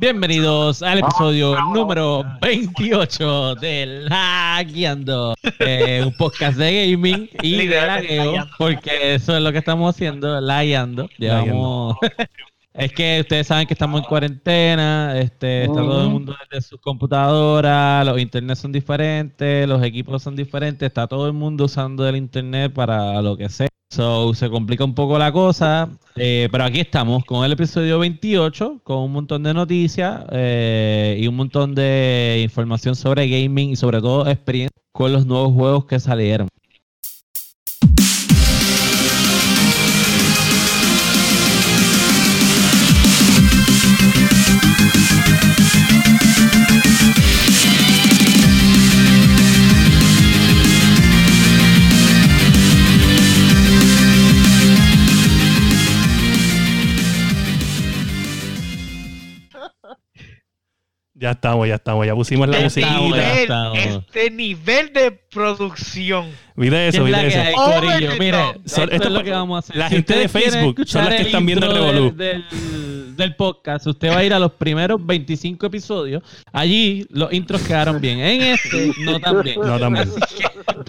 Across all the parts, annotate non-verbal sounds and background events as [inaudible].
Bienvenidos al episodio número 28 de La Guiando, eh, un podcast de gaming y de lagueo, porque eso es lo que estamos haciendo, La Guiando. Llevamos... [laughs] Es que ustedes saben que estamos en cuarentena, este, está todo el mundo desde sus computadoras, los internet son diferentes, los equipos son diferentes, está todo el mundo usando el internet para lo que sea. So, se complica un poco la cosa, eh, pero aquí estamos con el episodio 28, con un montón de noticias eh, y un montón de información sobre gaming y sobre todo experiencia con los nuevos juegos que salieron. Ya estamos, ya estamos, ya pusimos la Este musiquita. estamos. este nivel de producción. Mira eso, ¿Qué es mira eso. hay, Oh, esto, Esto es lo que vamos a hacer. la Si gente de Facebook son las que están viendo el revolú. del, del, del podcast, usted va a ir a los primeros 25 episodios. Allí los intros quedaron bien. En este, no tan bien. No, también.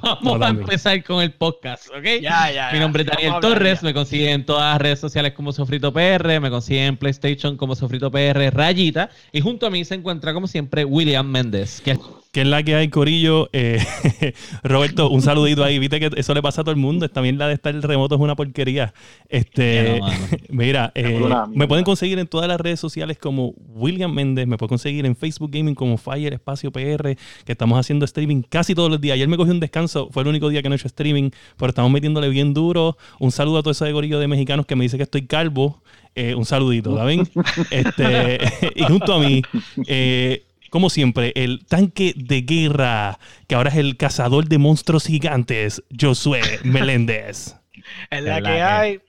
Vamos No, a empezar con el podcast, ¿ok? Ya, ya. Mi nombre es Daniel Vamos hablar Torres, ya. me consiguen en todas las redes sociales como Sofrito PR, me consiguen en PlayStation como Sofrito PR Rayita, y junto a mí se encuentra como siempre William Méndez, que ¿Qué es la que hay, Corillo? Eh, [laughs] Roberto, un saludito ahí. Viste que eso le pasa a todo el mundo. También la de estar remoto es una porquería. Este, no, [laughs] mira, eh, me pueden conseguir en todas las redes sociales como William Méndez. Me pueden conseguir en Facebook Gaming como Fire Espacio PR, que estamos haciendo streaming casi todos los días. Ayer me cogí un descanso, fue el único día que no he hecho streaming, pero estamos metiéndole bien duro. Un saludo a todo ese Corillo de mexicanos que me dice que estoy calvo. Eh, un saludito, ¿saben? [laughs] Este, y junto a mí, eh, como siempre, el tanque de guerra, que ahora es el cazador de monstruos gigantes, Josué Meléndez. [laughs] Es la que hay.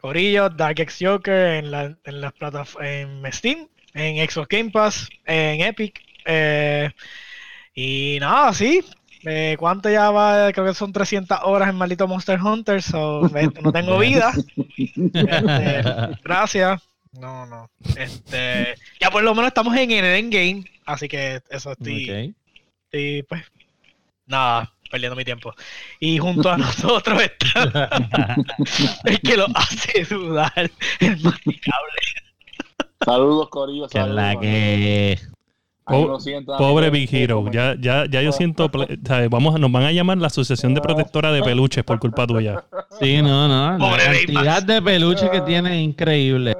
Corillo, Dark X Joker en, la, en las plataformas en Steam, en Xbox Game Pass, en Epic. eh, y nada, sí. Eh, ¿Cuánto ya va? Creo que son 300 horas en maldito Monster Hunter. So, no tengo [laughs] vida. [laughs] Este, gracias. No, no. Este, [laughs] ya por lo menos estamos en el endgame. Así que eso estoy. Ok. Y pues, nada, perdiendo mi tiempo. Y junto a [laughs] nosotros está [laughs] el que lo hace dudar, el masticable. Saludos, Corillo. Saludos. la que... Po- nos sientan, Pobre Big Hero, ya, ya, ya yo siento, ¿sabes? Vamos, a- nos van a llamar la Asociación de Protectora de Peluches por culpa tuya. Sí, no, no. La Pobre cantidad Baymax. de peluche que tiene es increíble.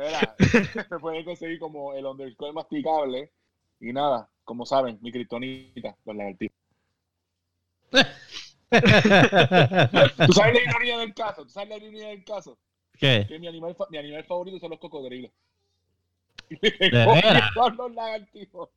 Mira, [laughs] me pueden conseguir como el underscore masticable. Y nada, como saben, mi kriptonita, los lagartijos. [laughs] ¿Tú sabes la ironía del caso? ¿Tú sabes la ironía del caso? ¿Qué? Que mi animal, mi animal favorito son los cocodrilos. ¿De [laughs] los lagartijos.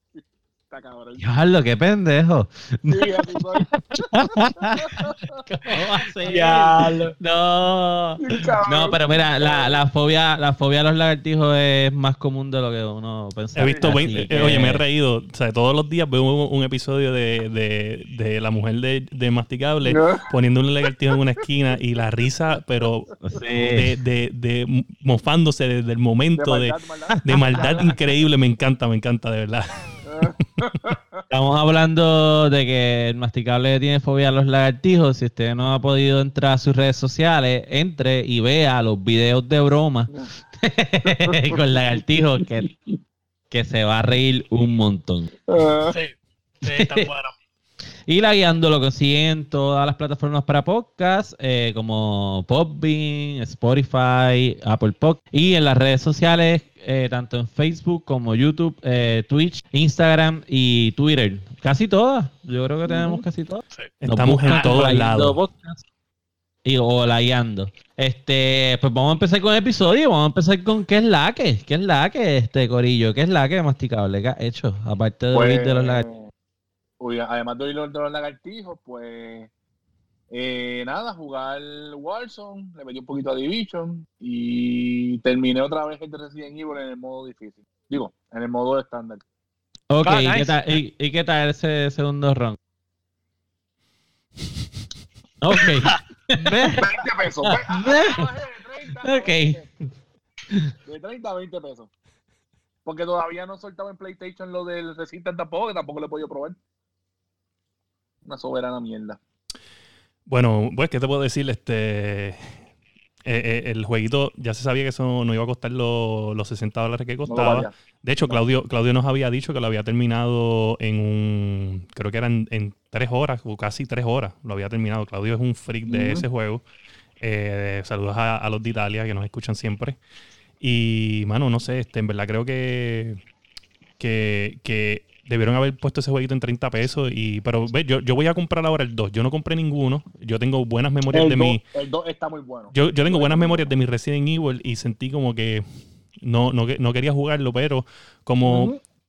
Está cabrón. Diablo, qué pendejo. Sí, así soy. [laughs] ¿Cómo va a ser? Diablo. No. Cabrón. No, pero mira, la, la fobia, la fobia a los lagartijos es más común de lo que uno pensa. He visto, Así 20 eh, oye, me he reído. O sea, todos los días veo un, un episodio de, de, de la mujer de, de Masticable No. poniendo un lagartijo en una esquina y la risa, pero Sí. de, de, de mofándose desde el momento de, maldad, maldad. de maldad increíble. Me encanta, me encanta, de verdad. Estamos hablando de que el masticable tiene fobia a los lagartijos. Si usted no ha podido entrar a sus redes sociales, entre y vea los videos de broma [laughs] con lagartijos que, que se va a reír un montón. Ah, Sí, sí, está bueno. Y la guiando lo consiguen en todas las plataformas para podcast, eh, como Podbean, Spotify, Apple Podcast. Y en las redes sociales, eh, tanto en Facebook como YouTube, eh, Twitch, Instagram y Twitter. Casi todas. Yo creo que tenemos casi todas. Sí. Estamos en todos lados. Y o la guiando. Este, pues vamos a empezar con el episodio. Vamos a empezar con qué es la que, qué es la que, este corillo, qué es la que masticable que ha hecho, aparte de oír de los lagartijos. Uy, además de los de los lagartijos, pues eh, nada, jugar Warzone, le metí un poquito a Division y terminé otra vez el de Resident Evil en el modo difícil. Digo, en el modo estándar. Ok, Ah, ¿y, nice. qué tal, y, y qué tal ese segundo round? [laughs] Ok. [laughs] 20 pesos. ve- ah, bajé de 30 a Ok. 20. De 30 a 20 pesos. Porque todavía no soltaba en PlayStation lo del Resistance tampoco, que tampoco lo he podido probar. Una soberana mierda. Bueno, pues, ¿qué te puedo decir? Este. Eh, eh, el jueguito ya se sabía que eso no iba a costar lo- los 60 dólares que costaba. De hecho, Claudio, Claudio nos había dicho que lo había terminado en un. Creo que eran en tres horas, o casi tres horas. Lo había terminado. Claudio es un freak de ese juego. Eh, saludos a, a los de Italia que nos escuchan siempre. Y, mano, no sé, este, en verdad creo que. Que, que debieron haber puesto ese jueguito en 30 pesos. Y, pero, ve, yo, yo voy a comprar ahora el 2. Yo no compré ninguno. Yo tengo buenas memorias de mi. 2 el 2 está muy bueno. Yo, yo tengo buenas memorias de mi Resident Evil y sentí como que no, no, que- no quería jugarlo, pero como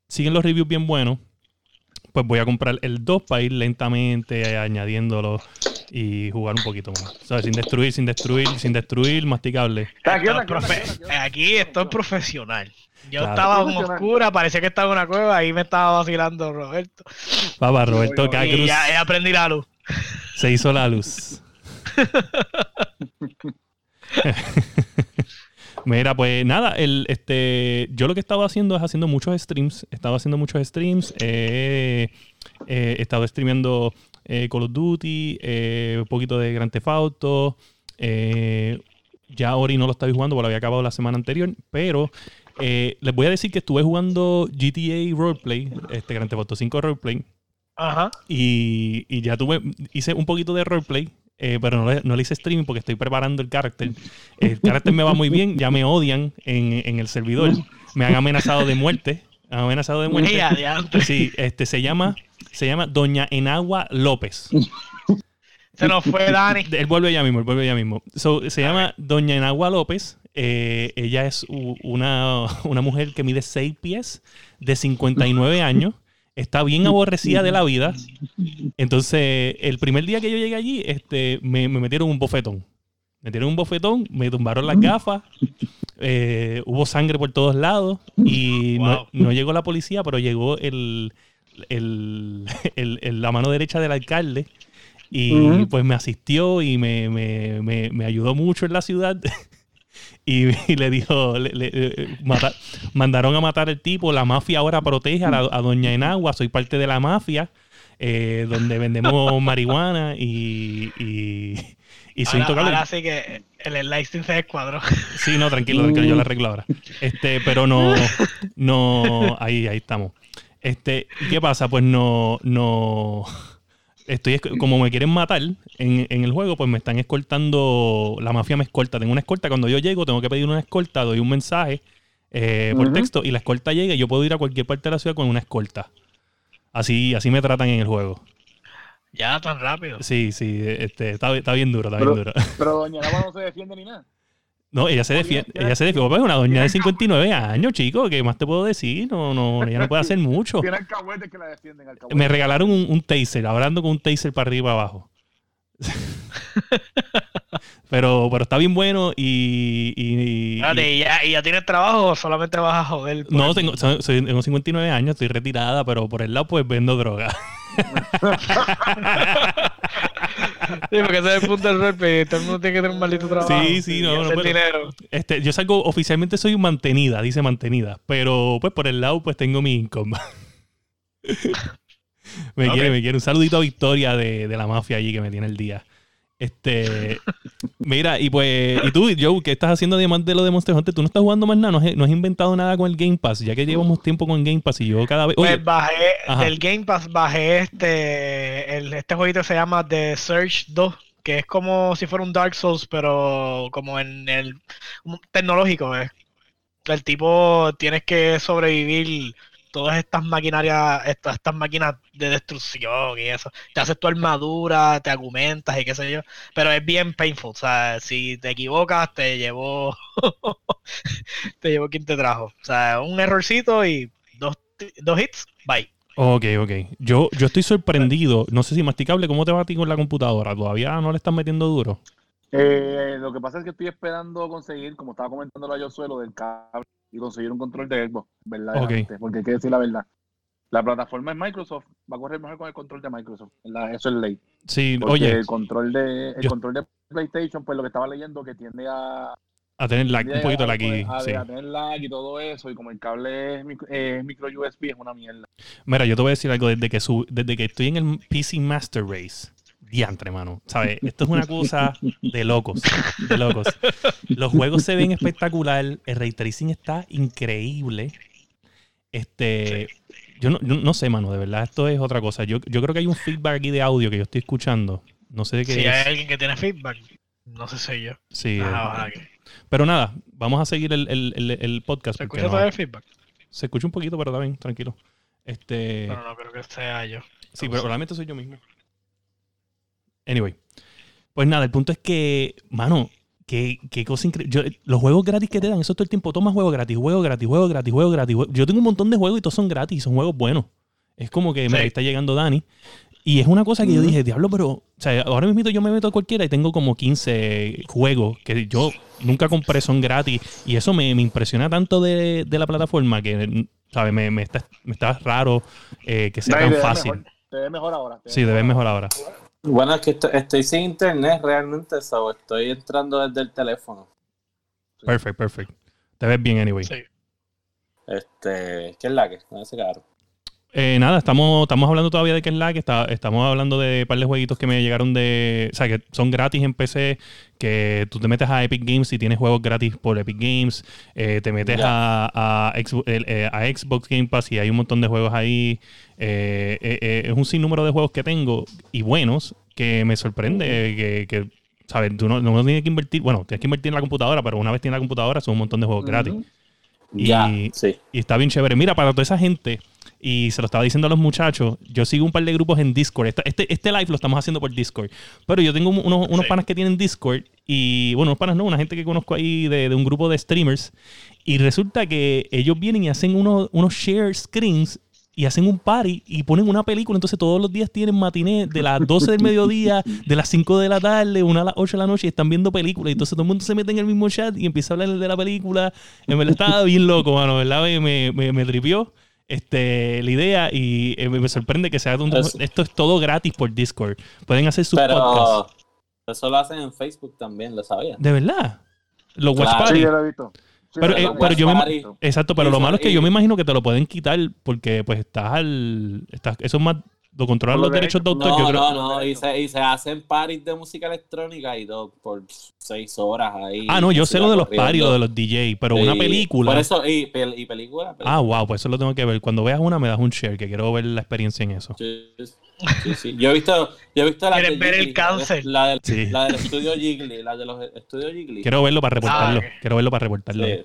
siguen los reviews bien buenos, pues voy a comprar el 2 para ir lentamente añadiéndolo y jugar un poquito más. O sea, sin destruir, sin destruir, sin destruir, masticable. Aquí esto es profesional. Yo Claro. estaba en oscura, parecía que estaba en una cueva, ahí me estaba vacilando Roberto. Papá, Roberto Y ya, ya aprendí la luz. se hizo la luz. [laughs] Mira, pues nada, el, este, yo lo que estaba haciendo es haciendo muchos streams. Estaba haciendo muchos streams. eh, eh, he estado streameando eh, Call of Duty, eh, un poquito de Grand Theft Auto. eh, ya Ori no lo estaba jugando porque lo había acabado la semana anterior. Pero eh, les voy a decir que estuve jugando GTA Roleplay, este Grand Theft Auto 5 Roleplay. Ajá. Y, y ya tuve, hice un poquito de roleplay, eh, pero no le, no le hice streaming porque estoy preparando el carácter. El carácter me va muy bien, ya me odian en, en el servidor. Me han amenazado de muerte. Me han amenazado de muerte. Sí, este se llama, se llama Doña Enagua López. Se nos fue Dani. Él vuelve ya mismo, él vuelve ya mismo. So, se llama Doña Enagua López. Eh, ella es una, [laughs] una mujer que mide 6 pies, de 59 años. Está bien aborrecida de la vida. Entonces, el primer día que yo llegué allí, este, me, me metieron un bofetón. Me metieron un bofetón, me tumbaron las gafas, eh, hubo sangre por todos lados y no, Wow. no llegó la policía, pero llegó el, el- [laughs] el- el- la mano derecha del alcalde y pues me asistió y me, me- me- me ayudó mucho en la ciudad. [laughs] Y, [laughs] y le dijo, le- le- eh, mata- mandaron a matar al tipo, la mafia ahora protege a, la- a Doña Enagua, soy parte de la mafia, eh, donde vendemos [laughs] marihuana y, y, y soy Ahora, intocable. ahora sí que el enlightening se descuadró. Sí, no, tranquilo, tranquilo, yo la arreglo ahora. Este, pero no, no, ahí, ahí estamos. Este, ¿qué pasa? Pues no, no, estoy, como me quieren matar en, en el juego, pues me están escoltando, la mafia me escolta. Tengo una escolta, cuando yo llego tengo que pedir una escolta, doy un mensaje eh, por texto y la escolta llega y yo puedo ir a cualquier parte de la ciudad con una escolta. Así, así me tratan en el juego. Ya tan rápido. Sí, sí, este, está, está bien duro, está bien Pero- duro. [laughs] Pero Doña no se defiende ni nada. No, ella se defiende, ella se defiende. Pues, una doña de 59 años, chico, ¿qué más te puedo decir? No, no, ella no puede hacer mucho. Tiene alcahuetes que la defienden. alcahuetes. Me regalaron un, un taser, hablando con un taser para arriba y para abajo. [laughs] pero, pero está bien bueno y. y- y- Espérate, ¿y ya, ¿y ya tienes trabajo o solamente vas a joder? no, tengo, soy, soy- tengo 59 años, estoy retirada, pero por el lado pues vendo droga. [laughs] [laughs] Sí, porque ese es el punto del rap. Todo el mundo tiene que tener un maldito trabajo. Sí, sí, no, y no, pero- dinero. Este, yo salgo, oficialmente soy mantenida, dice mantenida, pero pues por el lado pues tengo mi income. [laughs] me quiere, me quiere. Un saludito a Victoria de, de la mafia allí que me tiene el día. Este, mira, y pues, y tú, Joe, ¿qué estás haciendo además de lo de Monster Hunter? Tú no estás jugando más nada, no has, no has inventado nada con el Game Pass, ya que llevamos tiempo con Game Pass y yo cada vez. Oye, Pues bajé, Ajá. del Game Pass bajé este, el, este jueguito que se llama The Search 2, que es como si fuera un Dark Souls, pero como en el tecnológico. ¿eh? El tipo tienes que sobrevivir todas estas maquinarias, estas, estas máquinas de destrucción y eso. Te haces tu armadura, te argumentas y qué sé yo. Pero es bien painful. O sea, si te equivocas, te llevó. [laughs] te llevó quien te trajo. O sea, un errorcito y dos, dos hits, bye. ok, ok. Yo, yo estoy sorprendido. No sé si masticable, ¿cómo te va a ti con la computadora? ¿Todavía no le están metiendo duro? Eh, lo que pasa es que estoy esperando conseguir, como estaba comentando yo suelo del cable y conseguir un control de Xbox, verdaderamente, porque hay que decir la verdad. La plataforma es Microsoft, va a correr mejor con el control de Microsoft, ¿verdad? eso es ley. Sí, Porque oye, el control de el yo- control de PlayStation, pues lo que estaba leyendo que tiende a, A tener lag, un poquito lag y, a, sí. a tener lag y todo eso, y como el cable es micro, es micro USB, es una mierda. Mira, yo te voy a decir algo desde que su- desde que estoy en el PC Master Race. Diantre, mano. ¿Sabes? Esto es una cosa de locos. De locos. Los juegos se ven espectacular. El ray tracing está increíble. Este. Yo no, yo no sé, mano. De verdad, esto es otra cosa. Yo, yo creo que hay un feedback aquí de audio que yo estoy escuchando. No sé de qué Si es. hay alguien que tiene feedback, no sé si yo. Sí, Pero nada, vamos a seguir el, el- el- el podcast. ¿Se escucha no- todavía el feedback? se escucha un poquito, pero está bien, tranquilo. Este. Pero no creo que sea yo. Sí, pero probablemente soy yo mismo. Anyway. Pues nada, el punto es que, mano, qué, qué cosa increíble. Los juegos gratis que te dan, eso todo el tiempo. Toma juegos gratis, juegos gratis, juegos gratis, juegos gratis. jue- Yo tengo un montón de juegos y todos son gratis, son juegos buenos. Es como que, mira, Sí. ahí está llegando Dani. Y es una cosa que yo dije, diablo, pero, o sea, ahora mismo yo me meto a cualquiera y tengo como 15 juegos que yo nunca compré, son gratis. Y eso me, me impresiona tanto de, de la plataforma que, ¿sabes? Me, me está, me está raro eh, que sea No, y tan te ves fácil. mejor, te ves mejor ahora. te Sí, ves debes mejor ahora. Bueno, es que esto- estoy sin internet realmente, so, estoy entrando desde el teléfono. Perfect, perfect. Te ves bien, anyway. Sí. Este, ¿qué es la que? No ese caro. Eh, nada, estamos, estamos hablando todavía de que es la que está, estamos hablando de un par de jueguitos que me llegaron de. O sea, que son gratis en PC. Que tú te metes a Epic Games y tienes juegos gratis por Epic Games. eh, te metes a, eh, a Xbox Game Pass y hay un montón de juegos ahí. Eh, es un sinnúmero de juegos que tengo y buenos que me sorprende que. que ¿Sabes? Tú no, no tienes que invertir. Bueno, tienes que invertir en la computadora, pero una vez tienes la computadora son un montón de juegos gratis. Y- Ya, sí. Y está bien chévere. Mira, para toda esa gente, y se lo estaba diciendo a los muchachos, yo sigo un par de grupos en Discord. Este, este live lo estamos haciendo por Discord. Pero yo tengo unos, unos Sí. panas que tienen Discord. Y bueno, unos panas no, una gente que conozco ahí de, de un grupo de streamers. Y resulta que ellos vienen y hacen unos, unos share screens y hacen un party y ponen una película. Entonces todos los días tienen matiné de las 12 del mediodía, de las 5 de la tarde, una a las 8 de la noche y están viendo películas. Y entonces todo el mundo se mete en el mismo chat y empieza a hablar de la película. En verdad estaba bien loco, mano. ¿Verdad? Me, me, me tripió este, la idea y eh, me sorprende que sea un- Eso. esto es todo gratis por Discord. Pueden hacer sus Pero podcasts. eso lo hacen en Facebook también, lo sabía. De verdad. Los Watch Claro. Party. Sí, yo lo he visto. Sí, Pero, eh, pero yo me ima- Exacto, pero lo malo es que yo me imagino que te lo pueden quitar porque pues estás al... Estás, eso es más... Lo controlan los derechos de autor. yo No, creo. no, no, y se, y se hacen parties de música electrónica y todo por seis horas ahí. Ah, no, yo sé lo de los parties, lo de los DJ, pero una película... Por eso, y, pel- y película. Ah, wow, pues eso lo tengo que ver. Cuando veas una me das un share, que quiero ver la experiencia en eso. Sí, sí, sí. Yo he visto, yo he visto la ¿Quieres ver el cáncer? La del, Sí. la del estudio Jiggly, la de los estudios Jiggly. Quiero verlo para reportarlo. ok. Quiero verlo para reportarlo. Sí.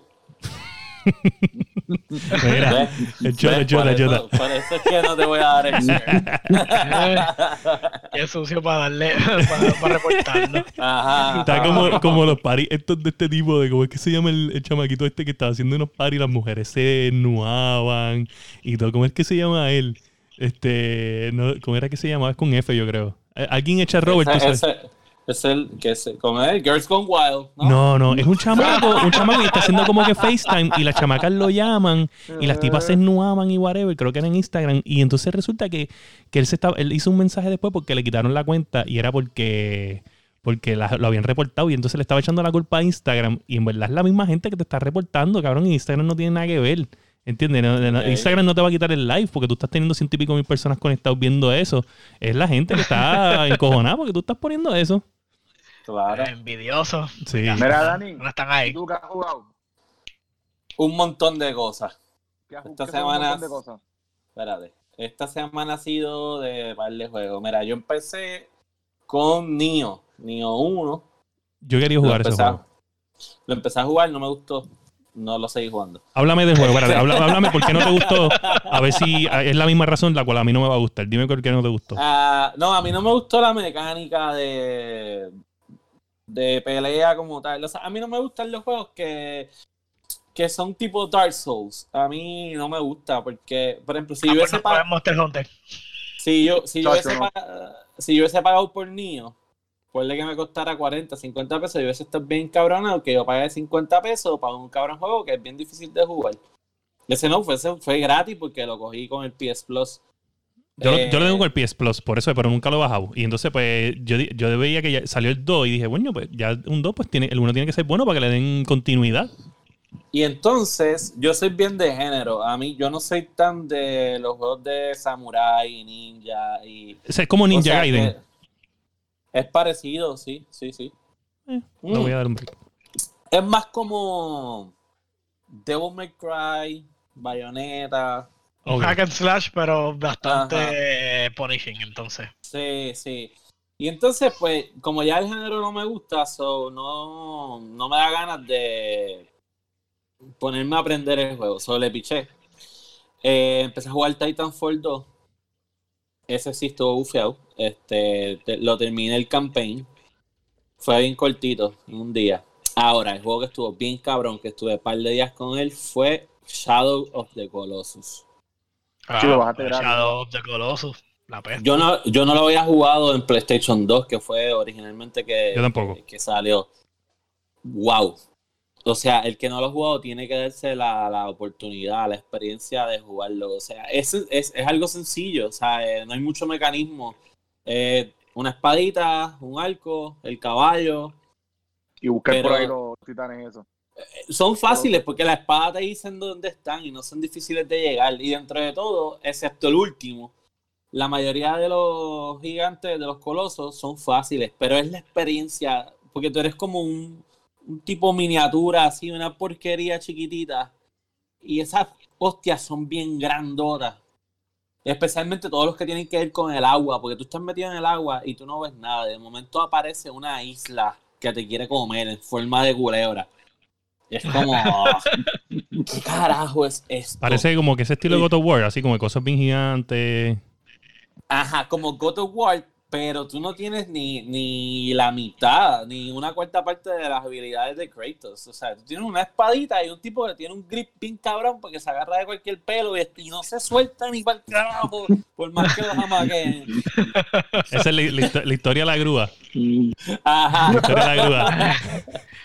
Mira. Chota, ¿Ves? chota, por, chota. eso, por eso es que no te voy a dar el. [laughs] Qué sucio para darle, para, para reportarlo. Ajá. Está como, como los paris estos de este tipo de cómo es que se llama el, el chamaquito este que estaba haciendo unos paris las mujeres se nuaban y todo. ¿Cómo es que se llama él? Este, no, ¿cómo era que se llamaba? Es con F, yo creo. Eh, Alguien echa Robert, tú Ese- sabes. ese- es el que se, como es, Girls Gone Wild. ¿no? No, no, es un chamaco, un chamaco que está haciendo como que FaceTime y las chamacas lo llaman y las tipas se nuaban y whatever, creo que era en Instagram. Y entonces resulta que, que él se estaba, él hizo un mensaje después porque le quitaron la cuenta y era porque, porque la- lo habían reportado y entonces le estaba echando la culpa a Instagram. Y en verdad es la misma gente que te está reportando, cabrón, y Instagram no tiene nada que ver. ¿Entiendes? Instagram no te va a quitar el live porque tú estás teniendo ciento y pico mil personas conectados viendo eso. Es la gente que está encojonada porque tú estás poniendo eso. Claro. Envidioso. Sí. Mira, Dani, No están ¿y ahí. tú qué has jugado? Un montón de cosas. ¿Qué has Esta qué un semana- de cosas? Espérate. Esta semana ha sido de par de juegos. Mira, yo empecé con Nio. Nio 1. Yo quería jugar ese juego. lo empecé a jugar, no me gustó. No lo seguí jugando. Háblame del juego, espérate, habla- [laughs] háblame por qué no te gustó. A ver si es la misma razón la cual a mí no me va a gustar. Dime por qué no te gustó. Ah, no, a mí no me gustó la mecánica de, de pelea como tal. O sea, a mí no me gustan los juegos que, que son tipo Dark Souls. A mí no me gusta porque, por ejemplo, si Ah, yo pues hubiese no pagado... juegas Monster Hunter. Si yo, si yo, hubiese, si yo hubiese pagado por Nio, ponle que me costara 40, 50 pesos, yo hubiese estado bien cabronado que yo pagué 50 pesos para un cabrón juego que es bien difícil de jugar. Ese no, fue, ese fue gratis porque lo cogí con el PS Plus. Yo, lo, Eh, yo lo tengo con el PS Plus, por eso, pero nunca lo he bajado. Y entonces, pues, yo, yo veía que ya salió el 2 y dije, bueno, pues ya un 2, pues tiene, el 1 tiene que ser bueno para que le den continuidad. Y entonces, yo soy bien de género. A mí, yo no soy tan de los juegos de samurai, ninja y. Es como Ninja Gaiden. Es parecido, sí, sí, sí. Eh, Mm. Lo voy a dar un break. Es más como Devil May Cry, Bayonetta. Ok. Hack and slash, pero bastante Ajá. punishing, entonces. Sí, sí. Y entonces, pues, como ya el género no me gusta, so no, no me da ganas de ponerme a aprender el juego. Solo le piché. Eh, empecé a jugar Titanfall 2. Ese sí estuvo bufeado. Este, te- lo terminé el campaign. Fue bien cortito, en un día. Ahora, el juego que estuvo bien cabrón, que estuve un par de días con él, fue Shadow of the Colossus. Sí, lo bajaste gratis. Shadow of the Colossus. La peste. Yo no, yo no lo había jugado en PlayStation 2, que fue originalmente que, Yo tampoco. que, que salió. Wow. O sea, el que no lo ha jugado tiene que darse la, la oportunidad, la experiencia de jugarlo. O sea, es, es, es algo sencillo. O sea, eh, no hay mucho mecanismo. Eh, una espadita, un arco, el caballo. Y buscar Pero- por ahí los titanes eso. Son fáciles porque la espada te dicen dónde están y no son difíciles de llegar. Y dentro de todo, excepto el último, la mayoría de los gigantes, de los colosos, son fáciles, pero es la experiencia, porque tú eres como un, un tipo miniatura, así, una porquería chiquitita. Y esas hostias son bien grandotas. Especialmente todos los que tienen que ver con el agua, porque tú estás metido en el agua y tú no ves nada. De momento aparece una isla que te quiere comer en forma de culebra. Es como, [laughs] ¿qué carajo es esto? Parece como que ese estilo de God of War, así como de cosas bien gigantes. Ajá, como God of War, pero tú no tienes ni, ni la mitad, ni una cuarta parte de las habilidades de Kratos. O sea, tú tienes una espadita y un tipo que tiene un grip bien cabrón porque se agarra de cualquier pelo y, y no se suelta ni para el carajo, por más que los amaguen. Esa es la, la histo- la historia de la grúa. Ajá. La historia de la grúa. [laughs]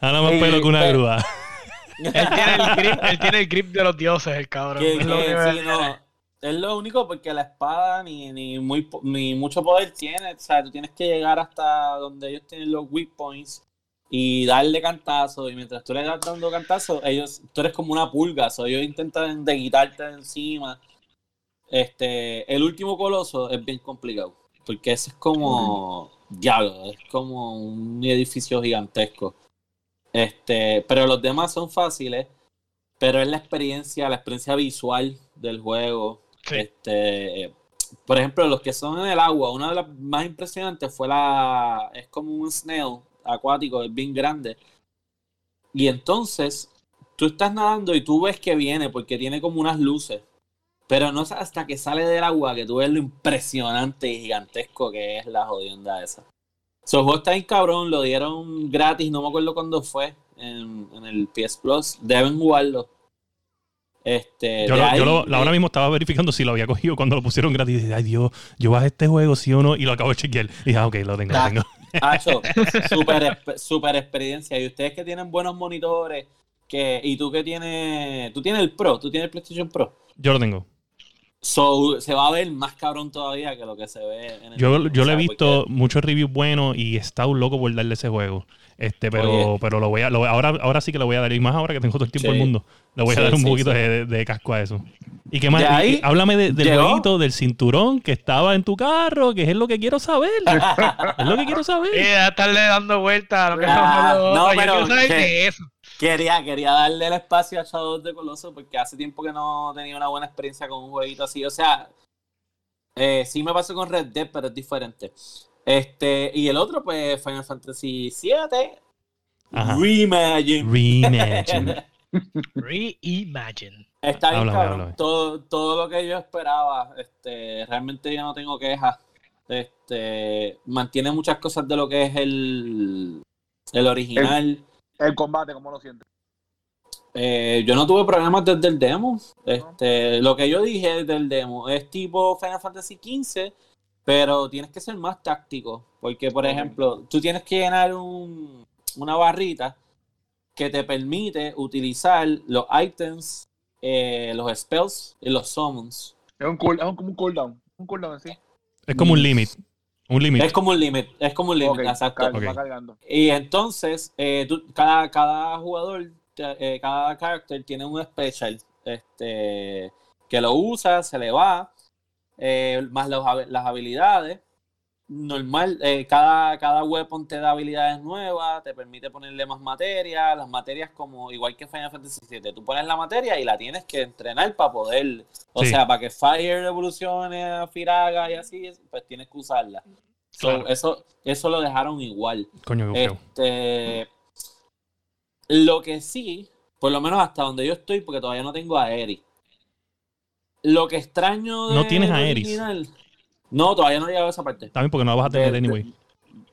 Ahora más pelo que una pero- grúa. [laughs] Él tiene, el grip, él tiene el grip de los dioses, el cabrón. Que- Es lo que que me- sí, no, es lo único porque la espada ni, ni, muy, ni mucho poder tiene. O sea, tú tienes que llegar hasta donde ellos tienen los weak points y darle cantazo. Y mientras tú le das dando cantazo, ellos, tú eres como una pulga. So, ellos intentan de quitarte de encima. Este, el último coloso es bien complicado. Porque ese es como. Diablo, es como un edificio gigantesco. Este, pero los demás son fáciles. Pero es la experiencia, la experiencia visual del juego. Sí. Este, por ejemplo, los que son en el agua, una de las más impresionantes fue la. Es como un snail acuático, es bien grande. Y entonces, tú estás nadando y tú ves que viene porque tiene como unas luces. Pero no es hasta que sale del agua que tú ves lo impresionante y gigantesco que es la jodienda esa. So, el juego está bien cabrón, lo dieron gratis, no me acuerdo cuándo fue, en, en el PS Plus. Deben jugarlo. Este, Yo, lo- ahí- yo lo- de- ahora mismo estaba verificando si lo había cogido cuando lo pusieron gratis. Y dije, ay Dios, yo bajé este juego, sí o no, y lo acabo de chequear. Y dije, ah, ok, lo tengo, lo Ah. tengo. Hacho, [laughs] super, super experiencia. Y ustedes que tienen buenos monitores, que, y tú que tienes, tú tienes el Pro, tú tienes el PlayStation Pro. Yo lo tengo. So, se va a ver más cabrón todavía que lo que se ve en el Yo, juego, yo le he visto Porque- muchos reviews buenos y he estado loco por darle ese juego. Este, pero, Oye. pero lo voy a, lo- ahora, ahora sí que le voy a dar, y más ahora que tengo todo el tiempo Sí. del mundo, le voy a dar un sí, poquito sí. De, de casco a eso. ¿Y qué más? De Y- ahí y háblame de- del llegó. jueguito, del cinturón que estaba en tu carro, que es lo que quiero saber. [laughs] es lo que quiero Y saber. a estarle dando vueltas a lo que Ah, los [laughs] no, otros. Yo pero quiero saber ¿qué? de eso. Quería, quería darle el espacio a Shadow of the Colossus porque hace tiempo que no tenía una buena experiencia con un jueguito así. O sea, eh, sí me pasó con Red Dead, pero es diferente. Este, y el otro, pues, Final Fantasy VII Ajá. Reimagine. Reimagine. [laughs] Reimagine. Está bien, Háblame, cabrón. háblame. Todo, todo lo que yo esperaba, este, realmente yo no tengo quejas. Este, mantiene muchas cosas de lo que es el, el original. El combate, ¿cómo lo sientes? Eh, yo no tuve problemas desde el demo. Este, lo que yo dije del demo es tipo Final Fantasy XV, pero tienes que ser más táctico. Porque, por ejemplo, tú tienes que llenar un- una barrita que te permite utilizar los items, eh, los spells y los summons. Es, un cool, es un- como un cooldown. Un cooldown, sí. Es como un limit. Un limit. Es como un limit, es como un limit, Ok, exacto. car- Ok. va cargando. Y entonces, eh, tú- cada, cada jugador, eh, cada character tiene un special este, que lo usa, se le va, eh, más los las habilidades. Normal, eh, cada, cada weapon te da habilidades nuevas, te permite ponerle más materia. Las materias, como igual que Final Fantasy VII, tú pones la materia y la tienes que entrenar para poder. O Sí. sea, para que Fire evolucione a Firaga y así, pues tienes que usarla. So, Claro. eso, eso lo dejaron igual. Coño, feo. Este, lo que sí, por lo menos hasta donde yo estoy, porque todavía no tengo a Eri. Lo que extraño de No tienes a Eris. original- No, todavía no he llegado a esa parte. También porque no la vas a tener de- anyway.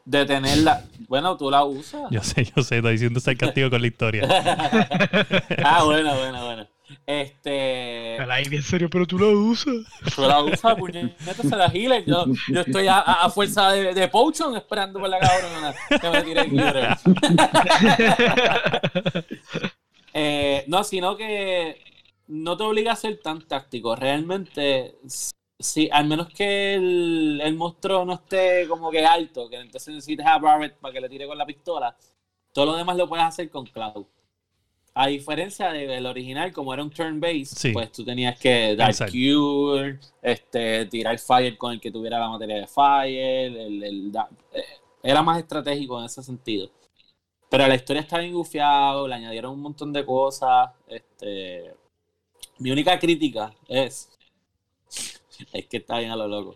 De tenerla. Bueno, tú la usas. Yo sé, yo sé, está diciendo sarcástico con la historia. [laughs] ah, bueno, bueno, bueno. Este. El aire, en serio, pero tú lo usas. Tú la usas, puñeta, se la healer. Yo, yo estoy a, a- a fuerza de, de potion esperando por la cabrona que me tire el. [laughs] Eh, no, sino que no te obliga a ser tan táctico. Realmente, sí, al menos que el, el monstruo no esté como que alto, que entonces necesites a Barrett para que le tire con la pistola, todo lo demás lo puedes hacer con Cloud. A diferencia del original, como era un turn-based, Sí. pues tú tenías que dar Exacto. cure, este, tirar fire con el que tuviera la materia de fire, el- el eh, era más estratégico en ese sentido. Pero la historia está bien gufiado, le añadieron un montón de cosas. Este, mi única crítica es. [laughs] Es que está bien a lo loco.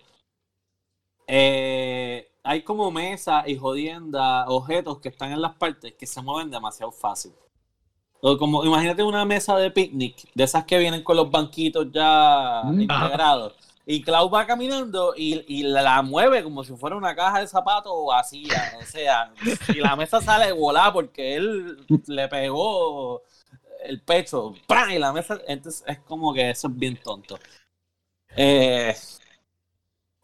Eh, hay como mesas y jodiendas, objetos que están en las partes que se mueven demasiado fácil. O como, imagínate una mesa de picnic, de esas que vienen con los banquitos ya Mm. integrados. Y Cloud va caminando y, y la, mueve como si fuera una caja de zapatos vacía. O sea, y la mesa sale volada porque él le pegó el pecho. ¡pram! Y la mesa. Entonces es como que eso es bien tonto. Eh,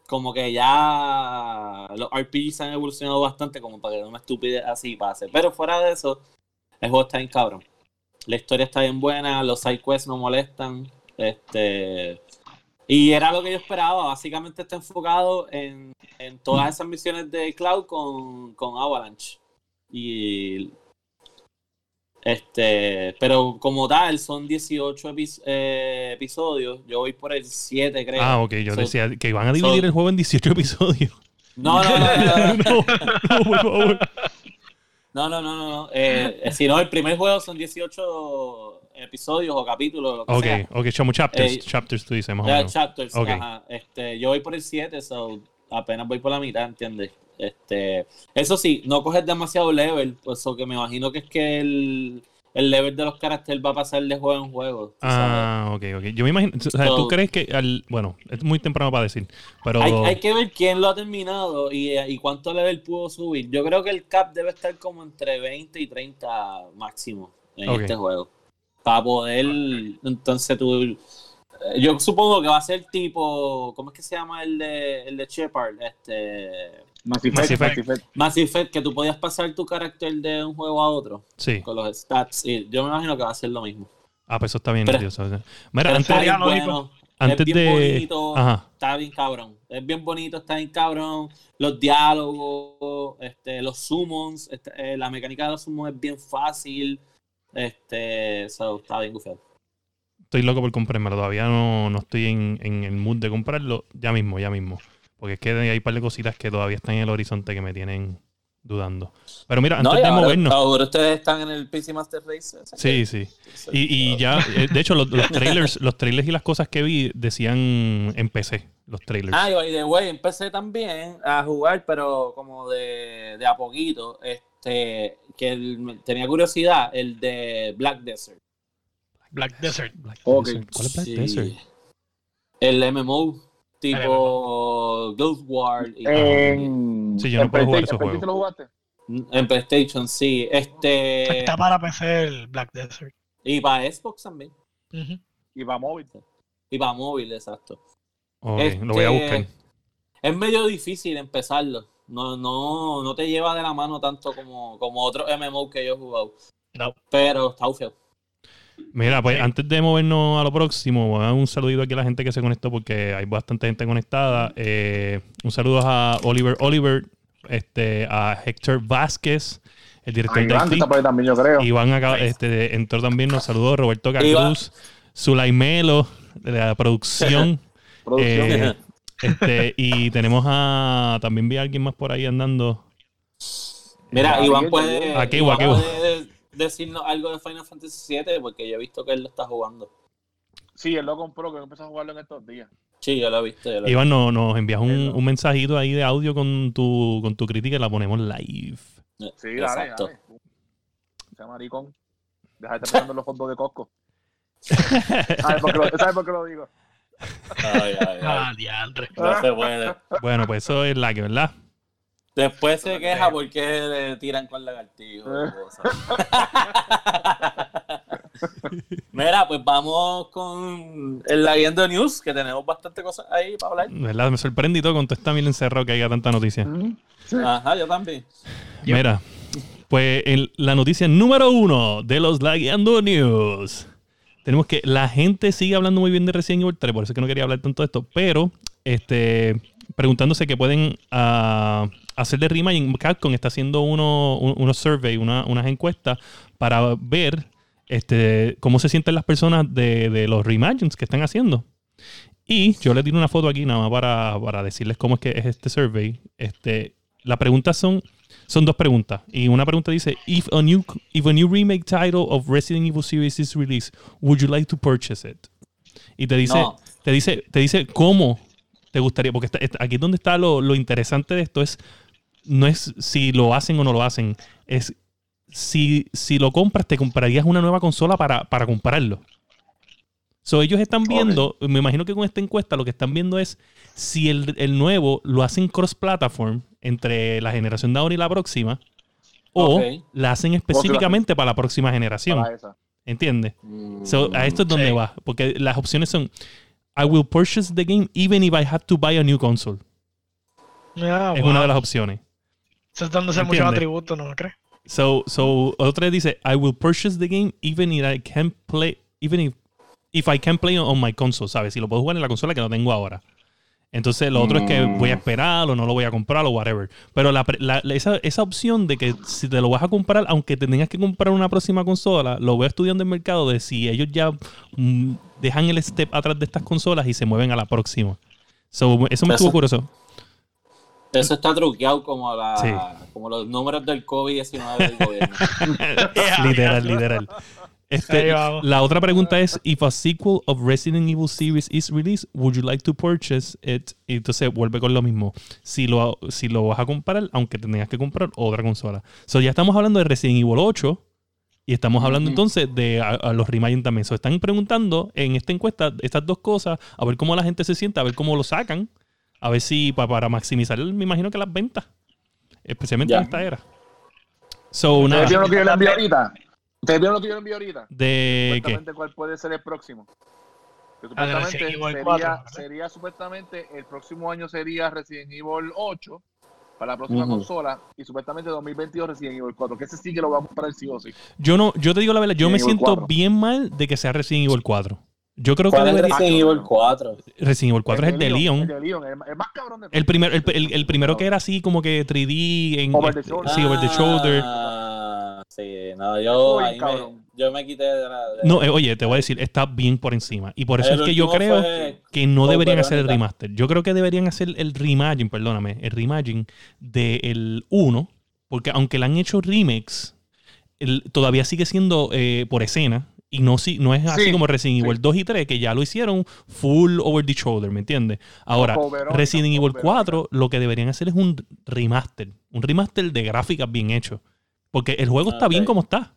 como que ya los RPGs han evolucionado bastante como para que una estupidez así pase. Pero fuera de eso, el juego está bien cabrón. La historia está bien buena, los side quests no molestan. Este. Y era lo que yo esperaba. Básicamente está enfocado en, en todas esas misiones de Cloud con, con Avalanche. Y. Este. Pero como tal, son 18 epi- eh, episodios. Yo voy por el 7, creo. Ah, ok, yo So- decía que iban a dividir so- el juego en 18 episodios. No, no, no, no, [laughs] no. no, no, por favor. No, no, no, no. no. Eh, si no, el primer juego son 18 episodios o capítulos, lo que Ok, sea. ok, como chapters, Eh, chapters tú dices, más o menos. chapters, Ok. ajá. Este, yo voy por el 7, so apenas voy por la mitad, ¿entiendes? Este, eso sí, no coges demasiado level, pues eso que me imagino que es que el, el level de los caracteres va a pasar de juego en juego. tú sabes. Ah, ok, ok. Yo me imagino, o sea, ¿tú crees que al, bueno, es muy temprano para decir, pero Hay, hay que ver quién lo ha terminado y, y cuánto level pudo subir. Yo creo que el cap debe estar como entre 20 y 30 máximo en este juego. Para poder, entonces tú... eh, Yo supongo que va a ser tipo, ¿cómo es que se llama el de, el de Shepard? Este, Mass Mass Effect. Mass Effect. Mass Effect, que tú podías pasar tu carácter de un juego a otro sí. con los stats. Y yo me imagino que va a ser lo mismo. Ah, pues eso está bien Pero- nervioso. Mira, Pero antes, está bien Sería lógico. bueno. antes es bien de. bonito. Ajá. está bien cabrón. Es bien bonito, está bien cabrón. Los diálogos, este, los summons, este, eh, la mecánica de los summons es bien fácil. Este, so, está bien gufado. Estoy loco por comprármelo. Todavía no, no estoy en, en el mood de comprarlo. Ya mismo, ya mismo. Porque es que hay un par de cositas que todavía están en el horizonte que me tienen dudando. Pero mira, antes No, de ahora, movernos. ahora ustedes están en el PC Master Race. Sí, que- sí. Y, y ya, eh, de hecho, los, los [laughs] trailers, los trailers y las cosas que vi decían en PC, los trailers. Ah, y the way, empecé también a jugar, pero como de, de a poquito. Este, que el- tenía curiosidad, el de Black Desert. Black Desert. Black. Desert. ¿Cuál es Black Sí. Desert? El MMO, tipo Ghost War. y- En, Sí, yo no puedo jugar PlayStation- esos ¿en PlayStation juegos. lo jugaste? En PlayStation, sí. Este. Está para PC el Black Desert. Y para Xbox también. Y va móvil. Y para móvil, exacto. Ok, Este, lo voy a buscar. Es medio difícil empezarlo. No, no, no te lleva de la mano tanto como, como otros MMO que yo he jugado. No. Pero está feo. Mira, pues Sí. antes de movernos a lo próximo, voy a dar un saludito aquí a la gente que se conectó porque hay bastante gente conectada. Eh, un saludo a Oliver Oliver, este, a Héctor Vázquez, el director Ay, de Iván, está por ahí también, yo creo. Iván acá, este, entró también, nos saludó Roberto. Cacruz, Sulaimelo, de la producción. [laughs] Producción. eh, este, y tenemos a. También vi a alguien más por ahí andando. Mira, Iván puede. Aquí, Iván aquí. Decirnos algo de Final Fantasy VII porque yo he visto que él lo está jugando. Sí, él lo compró, que empezó a jugarlo en estos días. Sí, yo lo he visto. Lo. Iván, no- nos envías un, un mensajito ahí de audio con tu, con tu crítica y la ponemos live. Sí, dale, Exacto. dale. Sea maricón. Deja de estar pensando en los fondos de Costco. [laughs] ¿Sabes por qué lo, ¿sabes por qué lo digo? Ay, ay, ay. Ah, diantre. No se puede. Bueno, pues eso es la que, ¿verdad? Después se queja porque le tiran con lagartijo y cosas. [laughs] Mira, pues vamos con el Laguiendo News, que tenemos bastante cosas ahí para hablar. ¿Verdad? Me sorprendí todo con todo esta mil encerrado que haya tanta noticia. Ajá, yo también. Mira, pues en la noticia número uno de los Lagueando News. Tenemos que la gente sigue hablando muy bien de Resident Evil 3, por eso es que no quería hablar tanto de esto, pero este, preguntándose que pueden ah, hacer de Reimagine. Capcom está haciendo uno, un- unos survey, una- unas encuestas para ver este, cómo se sienten las personas de, de los reimagines que están haciendo. Y yo les tiro una foto aquí nada más para, para decirles cómo es que es este survey. Este, las preguntas son, son dos preguntas. Y una pregunta dice, if a, new, if a new remake title of Resident Evil series is released, would you like to purchase it? Y te dice, No. te dice, te dice cómo te gustaría, porque está- está- aquí es donde está lo, lo interesante de esto, es no es si lo hacen o no lo hacen, es si, si lo compras, te comprarías una nueva consola para, para comprarlo. So, ellos están viendo, me imagino que con esta encuesta lo que están viendo es si el, el nuevo lo hacen cross-platform entre la generación de ahora y la próxima, o la hacen específicamente para la próxima generación. ¿Entiendes? Mm, So, a esto es donde Sí. va. Porque las opciones son: I will purchase the game even if I have to buy a new console. Ah, Es wow. una de las opciones. Eso es dándose muchos ¿Entiendes? atributos, ¿no crees? So, so otra dice: I will purchase the game even if I can play, even if, if I can play on my console, ¿sabes? Si lo puedo jugar en la consola que no tengo ahora. Entonces, lo otro es que voy a esperar o no lo voy a comprar o whatever. Pero la la- la- esa, esa opción de que si te lo vas a comprar, aunque te tengas que comprar una próxima consola, lo voy estudiando en el mercado de si ellos ya mm, dejan el step atrás de estas consolas y se mueven a la próxima. So, eso me estuvo curioso. Eso está truqueado como, la, Sí. como los números del COVID-19 del gobierno. [laughs] literal, literal. Este, la otra pregunta es: If a sequel of Resident Evil series is released, would you like to purchase it? Y entonces vuelve con lo mismo. Si lo, si lo vas a comprar, aunque tendrías que comprar otra consola. So, ya estamos hablando de Resident Evil 8 y estamos hablando entonces de a, a los Remain también. So, están preguntando en esta encuesta estas dos cosas, a ver cómo la gente se siente, a ver cómo lo sacan, a ver si pa- para maximizar, me imagino que las ventas, especialmente Ya. en esta era. So, ¿Ustedes vieron lo que yo le envié ahorita? ¿Ustedes vieron lo que yo le envié ahorita? de qué? Supuestamente, ¿cuál puede ser el próximo? Que Ah, supuestamente Evil sería, 4, ¿verdad? sería supuestamente el próximo año sería Resident Evil 8 para la próxima Ujú. consola y supuestamente 2022 Resident Evil 4, que ese sí que lo va a comprar sí o sí. Yo no, yo te digo la verdad, yo me Resident Evil siento 4. bien mal de que sea Resident Evil 4. Yo creo que ¿Cuál es debería. Resident Evil 4? Resident Evil 4 es el de El Leon. de Leon, el, el más cabrón de. El, primer, el, el- el primero que era así como que 3D en Over the este, shoulder. sí, over the shoulder. Ah, sí, no, yo, Uy, ahí me, yo me quité de la... de- No, eh, oye, te voy a decir, está bien por encima. Y por eso El es que yo creo fue que no con deberían hacer el remaster. Yo creo que deberían hacer el reimagine, perdóname, el reimagine del 1, porque aunque le han hecho remakes, el- todavía sigue siendo eh, por escena. Y no, si, no es así Sí, como Resident Evil sí. 2 y 3, que ya lo hicieron full over the shoulder, ¿me entiendes? Ahora, Resident Evil Verónica. 4, lo que deberían hacer es un remaster. Un remaster de gráficas bien hecho. Porque el juego está bien como está.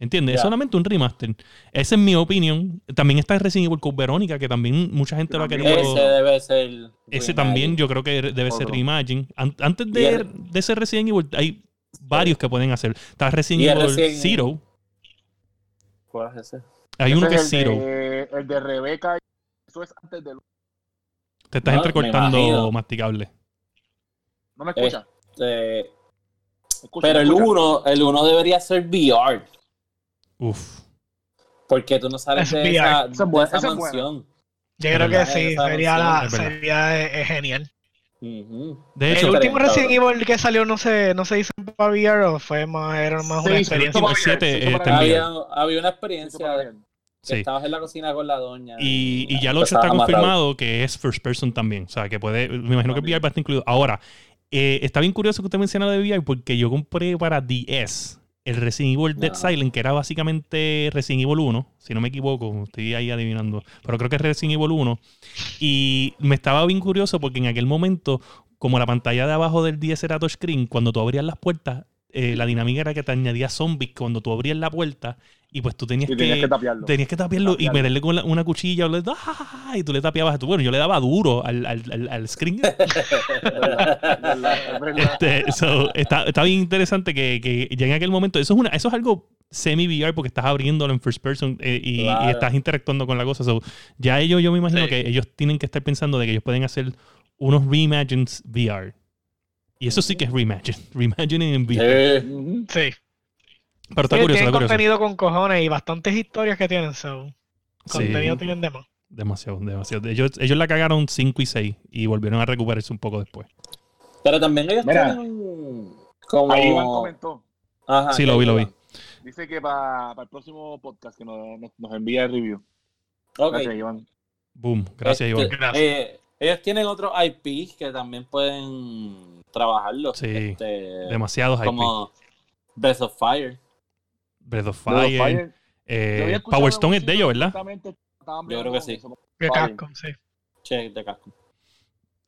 ¿Entiendes? Es solamente un remaster. Esa es mi opinión. También está Resident Evil con Verónica, que también mucha gente lo ha querido. Ese debe ser... Ese Reimagine. también yo creo que debe ser reimagine. An- antes Y de, el- de ese Resident Evil hay varios que pueden hacer. Está Resident Evil Resident- Zero. ¿Cuál es ese? Hay Ese uno que es el Zero. de, el de Rebeca. Eso es antes del. Te estás No, me entrecortando masticable. ¿No me escucha? Este, Escucha, pero el escucha. 1 el uno debería ser VR. Uf. Porque tú no sales de Es esa, Esa es de esa mansión. Yo creo que sí, sería, la, sería eh, De El hecho, Súper último Resident. Evil que salió no se, no se hizo para VR o fue más, era más Sí, una experiencia. el eh. Había, había una experiencia que sí. estabas en la cocina con la doña. Y, y ya el 8 empezabas está confirmado que es first person también. O sea, que puede. Me imagino que el VR va a estar incluido. Ahora, eh, está bien curioso que usted menciona de VR porque yo compré para DS el Resident Evil Dead Ajá. Silent, que era básicamente Resident Evil 1, si no me equivoco, estoy ahí adivinando, pero creo que es Resident Evil 1. Y me estaba bien curioso porque en aquel momento, como la pantalla de abajo del DS era touchscreen, cuando tú abrías las puertas, eh, la dinámica era que te añadía zombies cuando tú abrías la puerta y pues tú tenías, Y tenías que tapearlo. Tenías que tapearlo y Tapearlo. meterle con la- una cuchilla o le- ¡ah! y tú le tapeabas a tu. Bueno, yo le daba duro al, al, al, al screen. [laughs] Es verdad, es verdad, es verdad. Este, so, está, está bien interesante que, que ya en aquel momento. Eso es, una, eso es algo semi-VR porque estás abriéndolo en first person eh, y, Claro. y estás interactuando con la cosa. So, ya ellos, yo me imagino Sí. que ellos tienen que estar pensando de que ellos pueden hacer unos reimagines VR. Y eso sí que es reimagine. [laughs] Reimagining en VR. Sí. Ujú. Sí. Pero está Sí, curioso, tienen está curioso. contenido con cojones y bastantes historias que tienen. So. Sí. Contenido tienen de más. Demasiado, demasiado. Ellos, ellos la cagaron 5 y 6 y volvieron a recuperarse un poco después. Pero también ellos Mira. tienen como... Ahí Iván comentó. Ajá, Sí, lo vi, lo vi. Dice que para el próximo podcast que nos, nos, nos envía el review. Ok. Gracias, Iván. Boom. Gracias, Este, Iván. Gracias. eh, ellos tienen otros IP que también pueden trabajarlo. Sí, Este, Demasiados IP. como Breath of Fire. Breath of Fire. Fire, eh, Power Stone es de ellos, ¿verdad? Yo creo que sí. De. Capcom, sí. Che, de casco.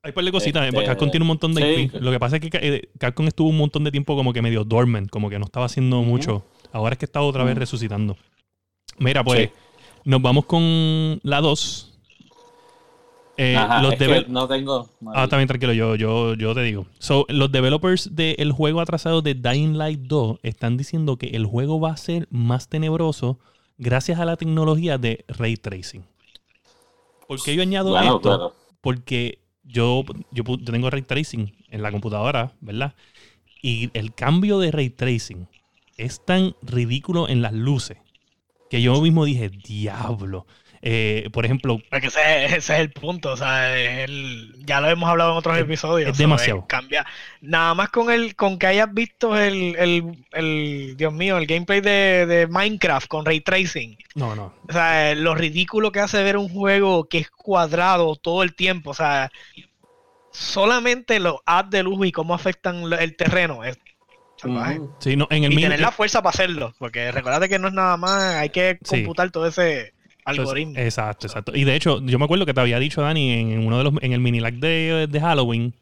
Hay un par de cositas. Este, Capcom tiene un montón de sí. IP. Lo que pasa es que eh, Capcom estuvo un montón de tiempo como que medio dormant, como que no estaba haciendo mucho. Ahora es que está otra vez resucitando. Mira, pues Sí. nos vamos con la 2. Eh, Ajá, los es que no tengo. Ah, también tranquilo, yo, yo, yo te digo. So, los developers del juego atrasado de Dying Light 2 están diciendo que el juego va a ser más tenebroso gracias a la tecnología de ray tracing. ¿Por qué yo añado Bueno, esto? Porque yo, yo, yo tengo ray tracing en la computadora, ¿verdad? Y el cambio de ray tracing es tan ridículo en las luces que yo mismo dije, diablo. Eh, por ejemplo, Porque ese, ese es el punto, o sea, el- ya lo hemos hablado en otros Es- episodios. es demasiado. cambia. Nada más con el, con que hayas visto el, el, el- Dios mío, el gameplay de, de Minecraft con Ray Tracing. no, no. O sea, lo ridículo que hace ver un juego que es cuadrado todo el tiempo. O sea, solamente los ads de luz y cómo afectan el terreno es. Sí, no, en el Y tener la fuerza para hacerlo. Porque recuerda que no es nada más, hay que Sí. computar todo ese Entonces, algoritmo. exacto, exacto. Y de hecho, yo me acuerdo que te había dicho, Dani, en uno de los, en el mini lag de, de Halloween,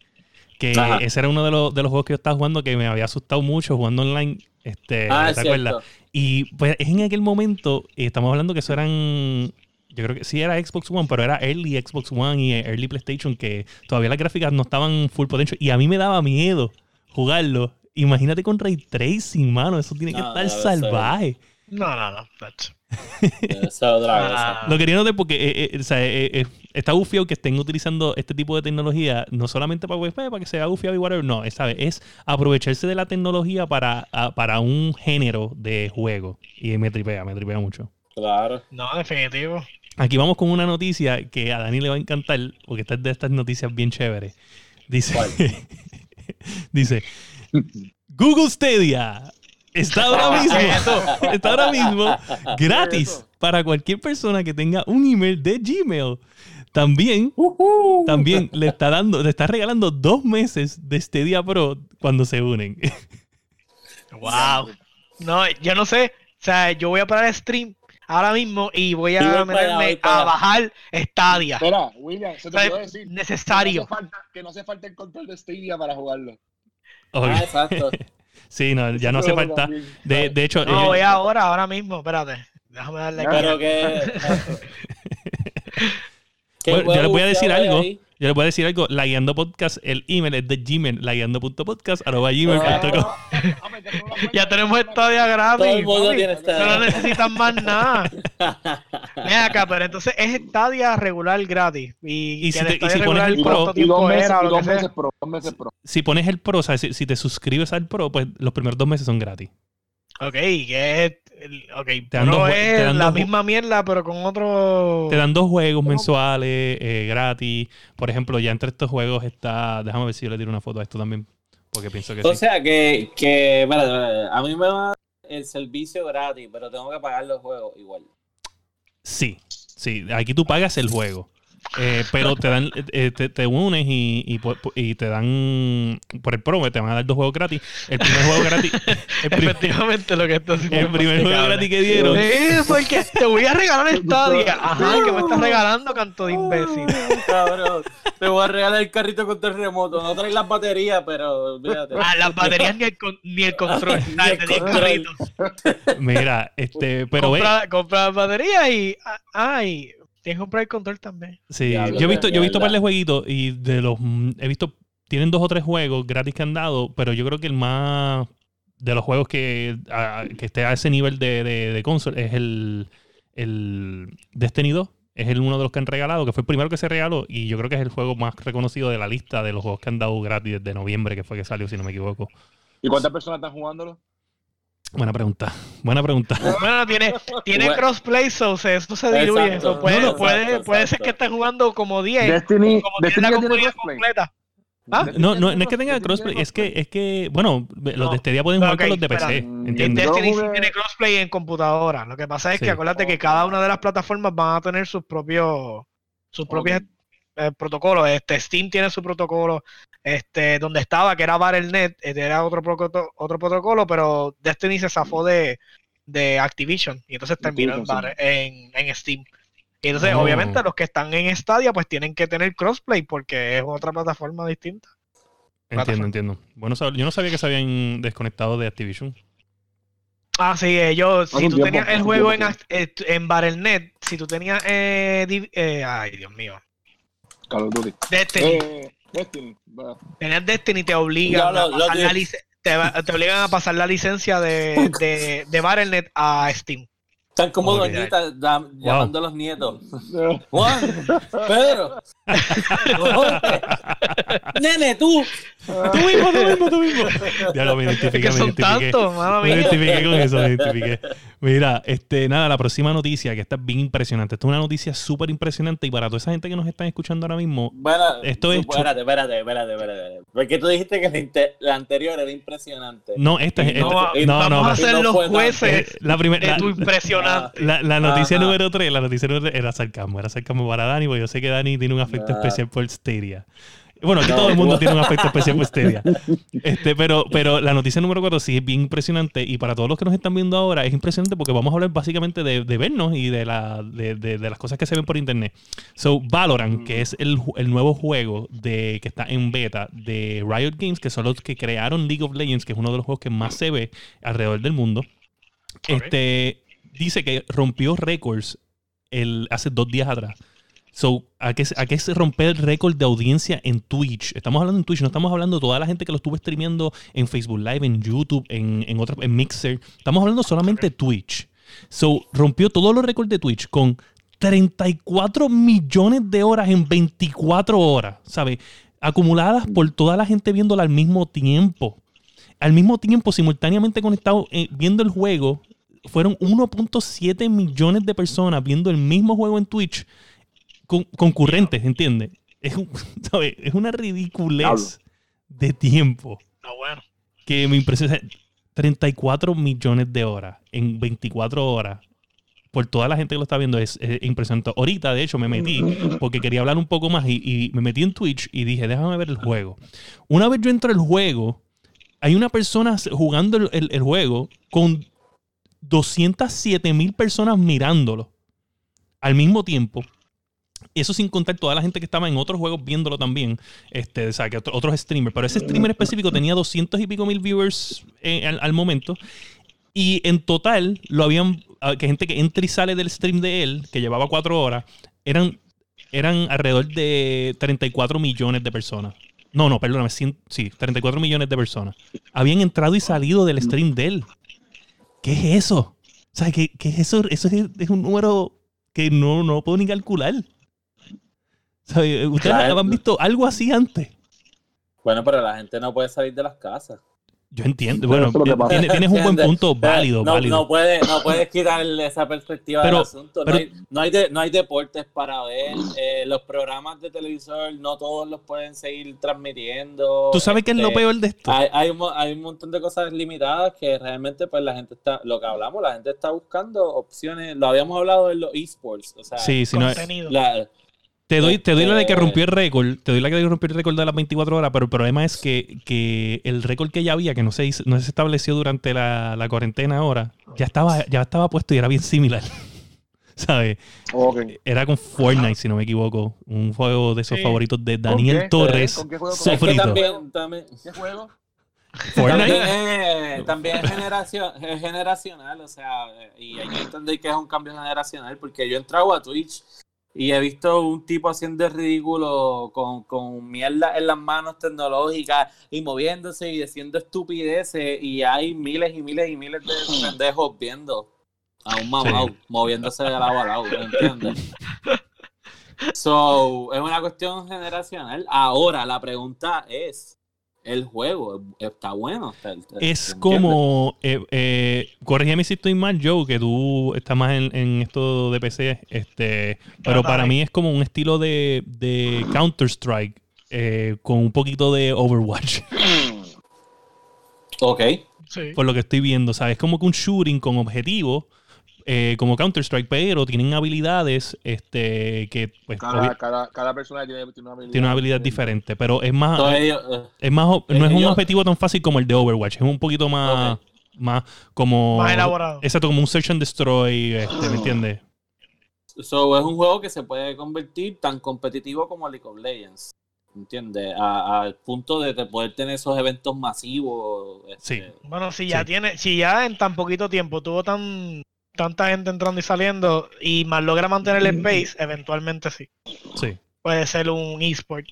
que Ajá. ese era uno de los, de los juegos que yo estaba jugando que me había asustado mucho jugando online. Este, Ah, ¿te es acuerdas? cierto. Y pues es en aquel momento, estamos hablando que eso eran. Yo creo que sí era Xbox One, pero era early Xbox One y early PlayStation, que todavía las gráficas no estaban full potential. Y a mí me daba miedo jugarlo. Imagínate con ray tracing, mano. Eso tiene que No, estar salvaje. No, no, no. that's- Otra cosa. Ah, Lo quería notar porque eh, eh, o sea, eh, eh, está bufiado que estén utilizando este tipo de tecnología, no solamente para, pues, para que sea bufiado y whatever, no, ¿sabes? es aprovecharse de la tecnología para, a- para un género de juego. Y me tripea, me tripea mucho. Claro. No, definitivo. Aquí vamos con una noticia que a Dani le va a encantar, porque esta es de estas noticias bien chéveres. Dice, [laughs] dice, Google Stadia está ahora mismo, está ahora mismo gratis para cualquier persona que tenga un email de Gmail. También, también le está dando, le está regalando dos meses de Stadia Pro cuando se unen. Wow. No, yo no sé. O sea, yo voy a parar el stream ahora mismo y voy a voy para allá, meterme voy para a bajar Stadia. Espera, William, se te O sea, puedo decir. necesario. Que no, hace falta, que no hace falta el control de Stadia para jugarlo. Ah, exacto. [laughs] Sí, no, ya no hace falta. De, de hecho, No, eh, voy ahora, ahora mismo. Espérate. Déjame darle aquí. Pero que. ¿Qué [laughs] Bueno, yo les voy a decir que algo. ahí? Yo les voy a decir algo. La Guiando Podcast, el email es de Gmail, laguiando.podcast, arroba gmail.com. Ah. Pues [laughs] ya tenemos Stadia gratis. Todo el mundo papi. tiene No necesitan más nada. [laughs] Mira acá, pero entonces es Stadia regular gratis. Y, Y si te- y Stadia si pones regular, el Pro, ¿cuánto dos, y tiempo dos meses, era o y lo dos que sea? meses pro, dos meses pro. Si pones el Pro, o sea, si, si te suscribes al Pro, pues los primeros dos meses son gratis. Ok, que ok, Te dan Pro dos jue- te es dan la dos misma mierda, pero con otro. Te dan dos juegos mensuales eh, gratis. Por ejemplo, ya entre estos juegos está. Déjame ver si yo le tiro una foto a esto también. Porque pienso que O sí. sea que, que espérate, a mí me va el servicio gratis, pero tengo que pagar los juegos igual. Sí, sí. Aquí tú pagas el juego. Eh, pero te dan, eh, te, te unes y, y, y te dan por el promo, te van a dar dos juegos gratis. El primer juego gratis, [laughs] el, prim- Efectivamente, lo que está haciendo. el primer juego gratis que dieron. Sí, porque te voy a regalar Stadia. Ajá, que me estás regalando, canto de imbécil. [laughs] Cabrón, te voy a regalar el carrito con terremoto. No traes las baterías, pero olvídate. Ah, las baterías ni el, con- ni el control. [laughs] Ni el el control. Mira, este, pero ve, compra, compra las baterías y. ah, Ay, tienes que comprar el control también. sí, Diablo, yo he visto, yo he visto de par de jueguitos y de los mm, he visto, tienen dos o tres juegos gratis que han dado, pero yo creo que el más de los juegos que, a- que esté a ese nivel de, de, de console es el, el Destiny 2. Es el uno de los que han regalado, que fue el primero que se regaló, y yo creo que es el juego más reconocido de la lista de los juegos que han dado gratis desde noviembre, que fue que salió, si no me equivoco. ¿Y cuántas personas están jugándolo? Buena pregunta, buena pregunta. [laughs] Bueno, tiene, tiene Bueno. crossplay, so se- eso se diluye. Exacto. Puede, No, no. puede, Exacto, puede ser que estés jugando como 10. Destiny, como Destiny tiene la completa. ¿Ah? No, no, no es que tenga crossplay, es que, es que, bueno, los No. de Stadia pueden Pero jugar con los de PC. Mm, ¿entiendes? Destiny sí tiene crossplay en computadora. Lo que pasa es Sí. que acuérdate que cada una de las plataformas van a tener sus propios sus propios eh, protocolos. Este Steam tiene su protocolo. Este, donde estaba, que era Battle.net, este era otro, procoto- otro protocolo, pero Destiny se zafó de, de Activision y entonces terminó en, en, en Steam. Y entonces, Oh. obviamente, los que están en Stadia, pues tienen que tener crossplay porque es otra plataforma distinta. Entiendo, plataforma. entiendo. Bueno, yo no sabía que se habían desconectado de Activision. Ah, sí, ellos, si tú tiempo, tenías el juego en, tiempo, eh, en Battle.net, si tú tenías, eh, eh, ay, Dios mío, Call of Duty. Destiny, Eh, Destiny. va. tenías Destiny, te obligan, Ya a pasar la que- lic- te, obligan a pasar la licencia de, [laughs] de, de Battle.net a Steam. Están como Ok. doñitas llamando a los nietos. Juan, Pedro. [laughs] Nene, tú. Tú mismo, tú mismo, tú mismo. [laughs] Ya lo me Es identifiqué, me identifiqué. tantos, mano Me mía. identifiqué con eso, me identifiqué. Mira, este, nada, la próxima noticia, que está bien impresionante. Esta es una noticia súper impresionante y para toda esa gente que nos está escuchando ahora mismo, Bueno, Esto es Espérate, espérate, espérate, espérate. Porque tú dijiste que la, anterior era impresionante. no, esta es. No, esta- no, Vamos no, a ser no los jueces Eh, la primera. de tu impresionante. La, la noticia Ajá. número 3, la noticia número 3 era sarcasmo, era sarcasmo para Dani, porque yo sé que Dani tiene un afecto especial por Stadia. Bueno, aquí No, todo el mundo tiene un afecto [laughs] especial por Stadia. Este, pero, pero la noticia número 4 sí es bien impresionante y para todos los que nos están viendo ahora es impresionante porque vamos a hablar básicamente de, de vernos y de, la, de, de- de las cosas que se ven por internet. So, Valorant, que es el, el nuevo juego de, que está en beta de Riot Games, que son los que crearon League of Legends, que es uno de los juegos que más se ve alrededor del mundo. Este dice que rompió récords el, hace dos días atrás. So, ¿a qué, ¿a qué se rompe el récord de audiencia en Twitch? Estamos hablando en Twitch, no estamos hablando de toda la gente que lo estuvo streameando en Facebook Live, en YouTube, en, en, otro- en Mixer. Estamos hablando solamente de Twitch. So, rompió todos los récords de Twitch con 34 millones de horas en 24 horas, ¿sabes? Acumuladas por toda la gente viéndola al mismo tiempo. Al mismo tiempo, simultáneamente conectado eh, viendo el juego, fueron 1.7 millones de personas viendo el mismo juego en Twitch con- concurrentes, ¿entiendes? Es, un- [laughs] ¿sabes? es una ridiculez de tiempo No, bueno. que me impresiona. 34 millones de horas en 24 horas por toda la gente que lo está viendo es, es impresionante. Ahorita, de hecho, me metí porque quería hablar un poco más y, y me metí en Twitch y dije, déjame ver el juego. Una vez yo entro al juego, hay una persona jugando el, el- el juego con 207 mil personas mirándolo al mismo tiempo. Eso sin contar toda la gente que estaba en otros juegos viéndolo también. Este, o sea, que otro- otros streamers. Pero ese streamer específico tenía 200 y pico mil viewers eh, al, momento. Y en total, lo habían. ah, Que gente que entra y sale del stream de él, que llevaba cuatro horas, eran, eran alrededor de 34 millones de personas. No, no, perdóname, cien- sí, 34 millones de personas. Habían entrado y salido del stream de él. ¿Qué es eso? O sea, ¿qué, qué es eso? Eso es, es un número que no, no puedo ni calcular. ¿Sabe? ¿Ustedes Claro. han visto algo así antes? Bueno, pero la gente no puede salir de las casas. Yo entiendo. Bueno, es pasa. tienes, tienes un buen punto válido, no, válido. No, puedes, no puedes quitarle esa perspectiva Pero- del asunto. pero- no, hay, no, hay de- no hay deportes para ver. eh, los programas de televisor no todos los pueden seguir transmitiendo. ¿Tú sabes qué es lo Este, peor de esto? Hay, hay, un, hay un montón de cosas limitadas que realmente pues la gente está, lo que hablamos, la gente está buscando opciones, lo habíamos hablado en los esports, o sea, Sí, sí, no, Contenido. la- Te doy, te doy la de que Este- rompió el récord, te doy la que rompió el récord de las 24 horas, pero el problema es que, que el récord que ya había, que no se, hizo- no se estableció durante la, la cuarentena ahora, ya estaba, ya estaba puesto y era bien similar. [laughs] ¿Sabes? Era con Fortnite, si no me equivoco. Un juego de esos Sí. favoritos de ¿Con Daniel qué? Torres. ¿Con qué juego? ¿Con es que Sofrito. también, también, ¿Qué juego? Fortnite. también es, también es generación, es generacional, o sea, y hay que entender que es un cambio generacional, porque yo he entrado a Twitch y he visto un tipo haciendo el ridículo con, con mierda en las manos tecnológicas y moviéndose y diciendo estupideces y hay miles y miles y miles de [laughs] pendejos viendo a un mamau moviéndose de lado a lado, ¿me entiendes? So, es una cuestión generacional. Ahora, la pregunta es, el juego está bueno. Está- está- Es ¿entiendes? como, eh, eh, corrígeme si estoy mal, Joe, que tú estás más en, en esto de PC, este, pero para mí es como un estilo de, de Counter-Strike eh, con un poquito de Overwatch, Ok. Sí. por lo que estoy viendo, ¿sabes? Es como que un shooting con objetivo, eh, como Counter-Strike, pero tienen habilidades este, que pues, Cada, cada, cada persona tiene, tiene una habilidad. tiene una habilidad diferente, pero es más, ellos, eh, es más, no es un ellos- objetivo tan fácil como el de Overwatch, es un poquito más, más como... Más elaborado. Exacto, como un search and destroy, este, ¿me entiendes? so, es un juego que se puede convertir tan competitivo como League of Legends. ¿Entiendes? Al punto de te poder tener esos eventos masivos. este, Sí. Bueno, si ya Sí. tiene, si ya en tan poquito tiempo tuvo tan tanta gente entrando y saliendo y más logra mantener el space, eventualmente sí. Sí. Puede ser un esport.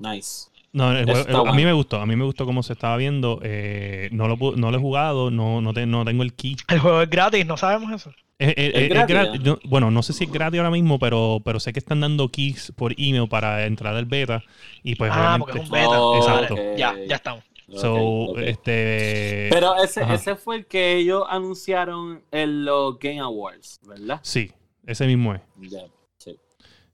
Nice. No, el Eso juego- está a mí me gustó, a mí me gustó cómo se estaba viendo. eh, no, lo, no lo he jugado, no, no, te- no tengo el key. El juego es gratis, no sabemos eso. Es, gratis, ¿eh? yo- bueno, no sé si es gratis ahora mismo, pero, pero sé que están dando keys por email para entrar al beta. Y pues Ah, porque es un beta. Oh, Exacto. Ya, ya estamos. So, este. Pero ese, Ajá. ese fue el que ellos anunciaron en los Game Awards, ¿verdad? Sí, ese mismo es. Sí.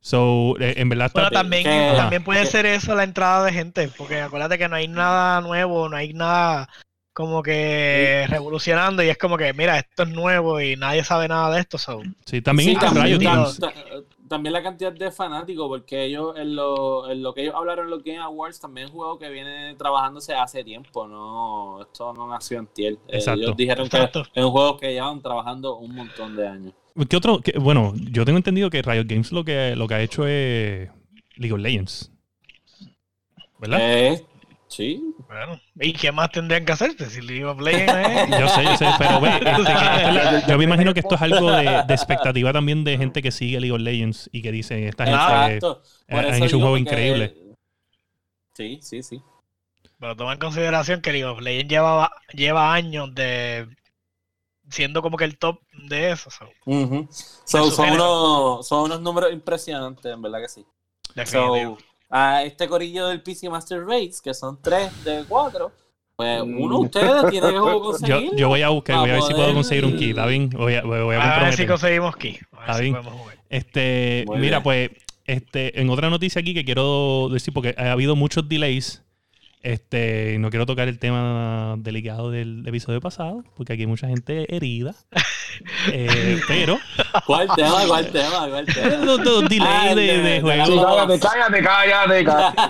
So, eh, en verdad está. Bueno, también, también puede ser eso la entrada de gente, porque acuérdate que no hay nada nuevo, no hay nada como que revolucionando y es como que, mira, esto es nuevo y nadie sabe nada de esto, so. Sí, también Sí, está también, Riot Games. Ta- también la cantidad de fanáticos, porque ellos en lo, en lo que ellos hablaron en los Game Awards también es un juego que viene trabajándose hace tiempo, no esto no nació en tiel. Exacto. ellos dijeron Exacto. que es un juego que llevan trabajando un montón de años. ¿Qué otro? qué- bueno, yo tengo entendido que Riot Games lo que, lo que ha hecho es League of Legends. ¿Verdad? Eh, sí, Bueno, ¿y qué más tendrían que hacer? Si League of Legends es- [laughs] Yo sé, yo sé, pero ve, este, [laughs] yo me imagino que esto es algo de, de expectativa también de gente que sigue League of Legends y que dice, esta gente han hecho un juego que- increíble. Sí, sí, sí. Pero toma en consideración que League of Legends lleva, lleva años de siendo como que el top de eso. so, son, unos, son unos números impresionantes, en verdad que sí. definitivo. So, a este corillo del PC Master Race, que son tres de cuatro, pues Mm. uno de ustedes tiene que [laughs] yo, conseguir. yo voy a buscar, voy a ver si puedo conseguir un key, ¿está bien? Voy a, voy a a ver si conseguimos key. A ver si jugar. Este, Muy mira, bien. pues, este, en otra noticia aquí que quiero decir, porque ha habido muchos delays. Este, no quiero tocar el tema delicado del episodio pasado, porque aquí hay mucha gente herida. [laughs] Eh, pero ¿Cuál tema? ¿Cuál tema? ¿Cuál tema? [laughs] los, los Ah, delays el de, de- de. Sí, cállate, cállate, cállate, cállate.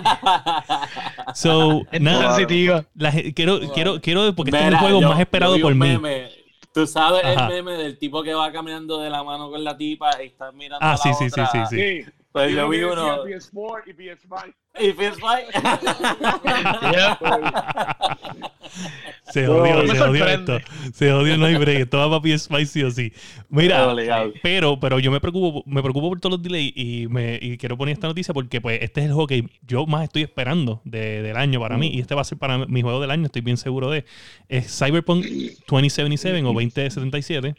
[laughs] So, Es nada, sensitiva. la quiero, quiero, quiero, porque este es Mira, un juego yo- más esperado por mí. meme. Tú sabes Ajá. el meme del tipo que va caminando de la mano con la tipa y está mirando Ah, a la sí, sí, sí, otra. sí, sí. Sí. Pues yo vi uno. PS4 y PS5. Y feels like. Se No, jodió, me se jodió sorprende. esto. Se jodió, no hay break. Esto va para PS5 sí o sí. Mira, pero, pero yo me preocupo, me preocupo por todos los delays y, me, y quiero poner esta noticia porque pues este es el juego que yo más estoy esperando de- del año para mí y este va a ser para mi juego del año, estoy bien seguro de. Es Cyberpunk 2077 o 2077.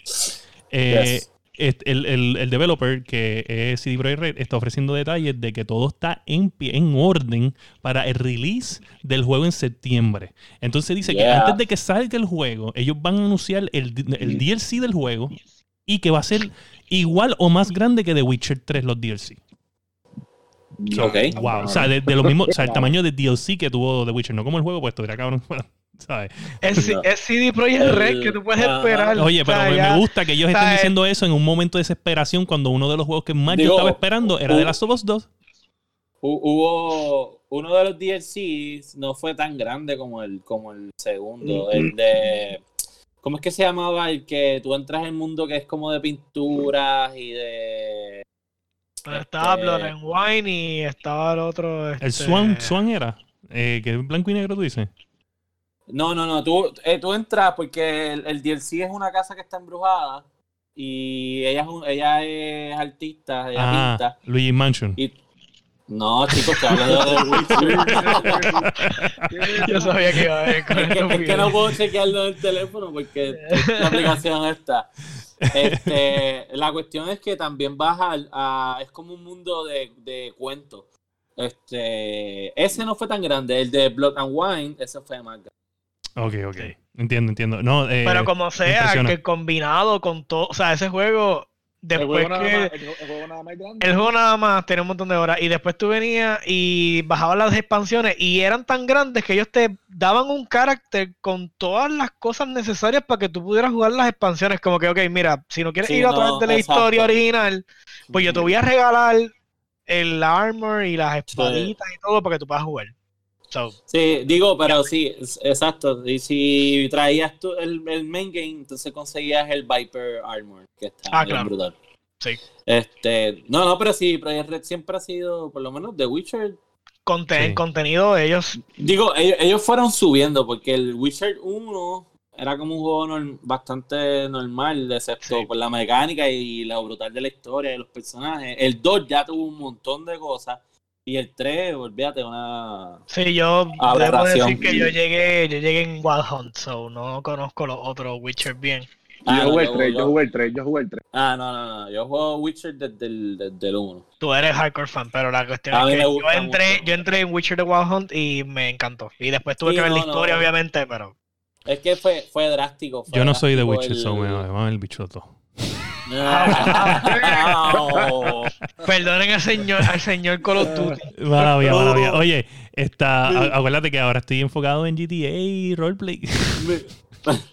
Eh, Yes. El, el, el developer que es CD Projekt Red está ofreciendo detalles de que todo está en pie, en orden para el release del juego en septiembre. Entonces dice que antes de que salga el juego, ellos van a anunciar el, el DLC del juego y que va a ser igual o más grande que The Witcher 3 los DLC. Ok. Wow, o sea, de, de lo mismo, o sea, el tamaño de DLC que tuvo The Witcher, no como el juego, pues estuviera cabrón, ¿sabes? Es, No. es CD Projekt Red que tú puedes Ajá. esperar. Oye, O pero sea, me, gusta que ellos estén diciendo eso en un momento de desesperación cuando uno de los juegos que más yo Digo, estaba esperando era de Last of Us 2. Hu- Hubo uno de los DLCs no fue tan grande como el como el segundo, el de ¿cómo es que se llamaba el que tú entras en el mundo que es como de pinturas y de Estaba este- Blood and Wine y estaba el otro. El este, Swan, Swan era, eh, que es blanco y negro, tú dices. No, no, no, tú, eh, tú entras porque el, el DLC es una casa que está embrujada y ella es, un- ella es artista, ella Ah, pinta. Luigi Mansion. Y... No, chicos, que hablo de Witcher. [laughs] Yo sabía que iba a haber con Es que, esto. es que no puedo chequearlo en el teléfono porque la aplicación está. Este, la cuestión es que también vas al- a, es como un mundo de, de cuentos. Este, ese no fue tan grande, el de Blood and Wine, ese fue más grande. Ok, ok. Entiendo, entiendo. No, eh, Pero como sea, que combinado con todo. O sea, ese juego. El Después juego, nada que. más, el, el juego nada más grande. El juego nada más tenía un montón de horas y después tú venías y bajabas las expansiones y eran tan grandes que ellos te daban un carácter con todas las cosas necesarias para que tú pudieras jugar las expansiones. Como que, ok, mira, si no quieres Sí, ir a no, través de la exacto. historia original, pues yo te voy a regalar el armor y las espaditas y todo para que tú puedas jugar. So, Sí, digo, pero sí, exacto. Y si traías tú el, el main game, entonces conseguías el Viper Armor, que está Ah, claro. brutal. Sí. Este, no, no, pero sí, Project Red siempre ha sido, por lo menos, The Witcher. conten- Sí. contenido de ellos. Digo, ellos, ellos fueron subiendo, porque el Witcher 1 era como un juego norm- bastante normal, excepto Sí. por la mecánica y lo brutal de la historia y los personajes. El 2 ya tuvo un montón de cosas. Y el 3, olvídate, una. Sí, yo debo decir que yo llegué, yo llegué en Wild Hunt, so no conozco los otros Witcher bien. Ah, yo no, jugué el yo- 3, yo- yo jugué el 3, yo jugué el 3. Ah, no, no, no. Yo juego Witcher desde el, desde el 1. Tú eres hardcore fan, pero la cuestión A es que yo entré, mucho. yo entré en Witcher The Wild Hunt y me encantó. Y después tuve Sí, que ver la no. historia, obviamente, pero. Es que fue, fue drástico. fue yo no soy de Witcher, el- so me va el bicho todo. [laughs] Perdonen al señor, al señor Call of Duty. Maravilla, maravilla. Oye, está, acuérdate que ahora estoy enfocado en GTA y roleplay.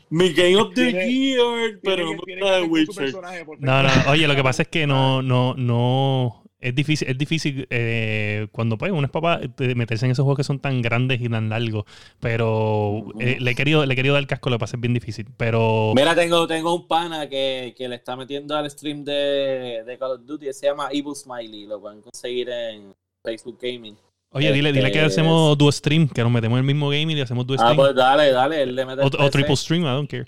Mi, Game of the Year, pero no de Witcher. personaje, por No, no, oye, lo que pasa es que no, no, no. Es difícil, es difícil eh, cuando pues uno es papá meterse en esos juegos que son tan grandes y tan largos. Pero eh, le he querido, le he querido dar casco, lo que pasa es bien difícil. Pero Mira, tengo, tengo un pana que, que le está metiendo al stream de, de Call of Duty. Se llama Evil Smiley. Lo pueden conseguir en Facebook Gaming. oye, dile, dile que este, hacemos duo stream, que nos metemos en el mismo game y hacemos duo Ah, stream. pues dale, dale. Él le mete o, triple stream, I don't care.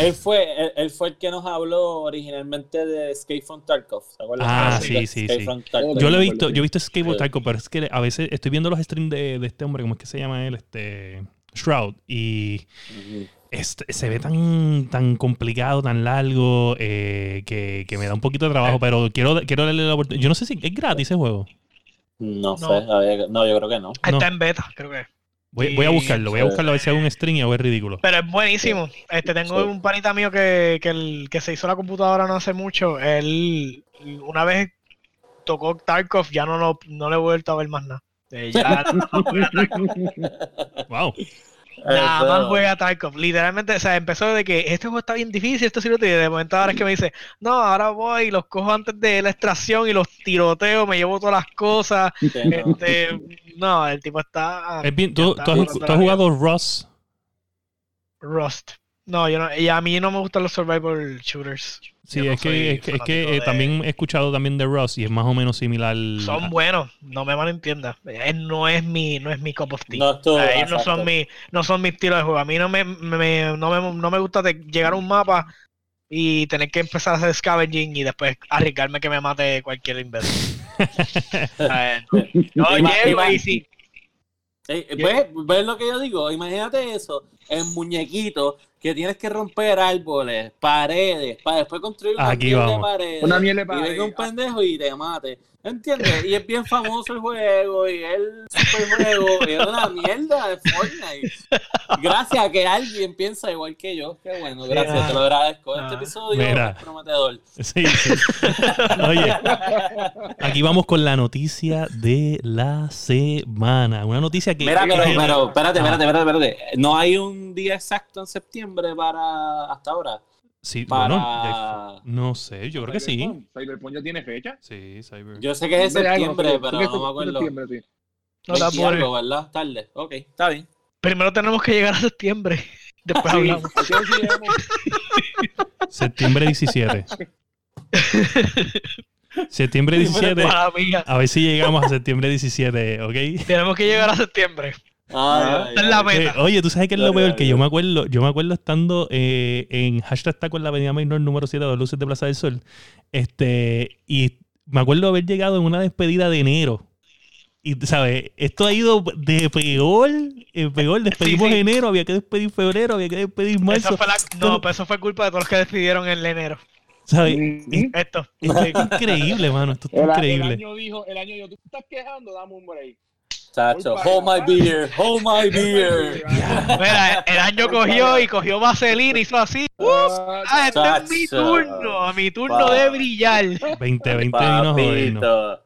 Él fue, él, él fue el que nos habló originalmente de Escape from Tarkov. ¿te acuerdas? Ah, De sí, sí, Escape sí. from Tarkov. Yo lo he visto, yo he visto Skateboard Sí. Tycoon, pero es que a veces estoy viendo los streams de, de este hombre, ¿cómo es que se llama él? Este Shroud. Y este, se ve tan, tan complicado, tan largo, eh, que, que me da un poquito de trabajo, pero quiero, quiero darle la oportunidad. Yo no sé si es gratis ese juego. No, No. sé, no, yo creo que no. Está No. en beta, creo que. Voy, voy a buscarlo, voy a sí. buscarlo a ver si hago un stream y hago el ridículo. Pero es buenísimo. Este, tengo Sí. un panita mío que, que, el, que se hizo la computadora no hace mucho. Él una vez tocó Tarkov, ya no, lo, no le he vuelto a ver más nada. Eh, ya no. [laughs] Wow. Nada más juega Tarkov. Literalmente, o sea, empezó de que este juego está bien difícil, esto sí lo tiene. De momento ahora es que me dice, no, ahora voy y los cojo antes de la extracción y los tiroteo, me llevo todas las cosas. Sí. Este, no, el tipo está Es bien, ¿tú, Ya tú está, has, ya tú has jugado Rust? Rust. No, yo no, y a mí no me gustan los survival shooters. Sí, no es que, es que, es que, fanático eh, de- también he escuchado también de Rust y es más o menos similar. Son buenos, no me malentiendas. Eh, No es mi, no es mi cup of tea. No, no son mi, no son mi estilo de juego. A mí no me, me- no me, no me gusta de llegar a un mapa y tener que empezar a hacer scavenging y después arriesgarme que me mate cualquier imbécil. [laughs] No, Ima- llego y sí. Eh, ¿Ves, ¿Ves lo que yo digo? Imagínate eso. En muñequitos que tienes que romper árboles, paredes, para después construir una Aquí miel de paredes. Una miel de Y venga un pendejo y te mate. ¿Entiendes? Y es bien famoso el juego y el superjuego y es una mierda de Fortnite. Gracias a que alguien piensa igual que yo. Qué bueno, gracias, te lo agradezco. Este Ah. episodio Mira. es prometedor. Sí, sí. [laughs] Oye, aquí vamos con la noticia de la semana. Una noticia que. Mira, pero espérate, Ah. espérate, espérate, espérate. No hay un día exacto en septiembre para hasta ahora. Sí, Para. bueno, ya- no sé, yo creo que sí. Cyberpunk. Ya tiene fecha. Sí, Cyber. Yo sé que es de algo, septiembre, pero no me acuerdo. septiembre, sí. No 20 apures. algo, ¿verdad? Tarde. Ok, está bien. Primero tenemos que llegar a septiembre. [laughs] Después Sí, hablamos. [laughs] Septiembre 17. [laughs] septiembre 17. Mala mía. A ver si llegamos a septiembre 17, ¿ok? Tenemos que llegar a septiembre. Ay, es la ay, ay. Eh, meta. oye, tú sabes que es lo peor que yo me acuerdo, yo me acuerdo estando eh, en hashtag taco en la avenida Maynor número 7 de Luces de Plaza del Sol. Este, y me acuerdo haber llegado en una despedida de enero. Y, ¿sabes? Esto ha ido de peor, en peor. Despedimos sí. enero, había que despedir febrero, había que despedir marzo. Eso fue la- no, pero eso fue culpa de todos los que decidieron en enero. ¿Sabes? Esto. Esto es increíble, mano. Esto está El, el increíble. año dijo, el año dijo, tú estás quejando, dame un break. Chacho, hold my beer, hold my beer. Mira, el año cogió y cogió vaselina y hizo así. Ah, Ah, este es mi turno, mi turno Pa. de brillar. 2020 vino no.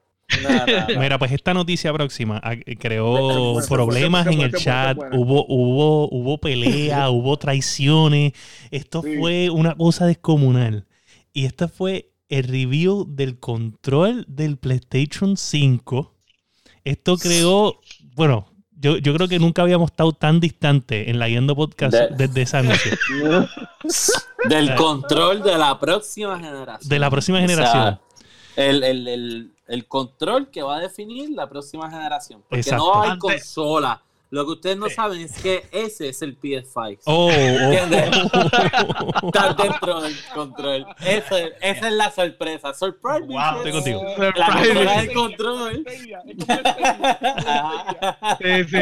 Mira, pues esta noticia próxima ah, creó Bueno, problemas en el chat, hubo, hubo, hubo pelea, [laughs] hubo traiciones. Esto Sí. fue una cosa descomunal. Y esta fue el review del control del PlayStation 5. Esto creó, bueno, yo, yo creo que nunca habíamos estado tan distante en la Yendo Podcast De- desde esa anuncio. [laughs] Del control de la próxima generación. De la próxima O sea, generación. el, el, el, el control que va a definir la próxima generación. Porque Exacto. no hay consola. Lo que ustedes no saben es que ese es el PS5. Oh, ¿Entiendes? oh. [laughs] Está dentro del control. Ese- esa es la sorpresa. Surprise, Wow, estoy contigo. La consola del Es control. [laughs] Sí, sí.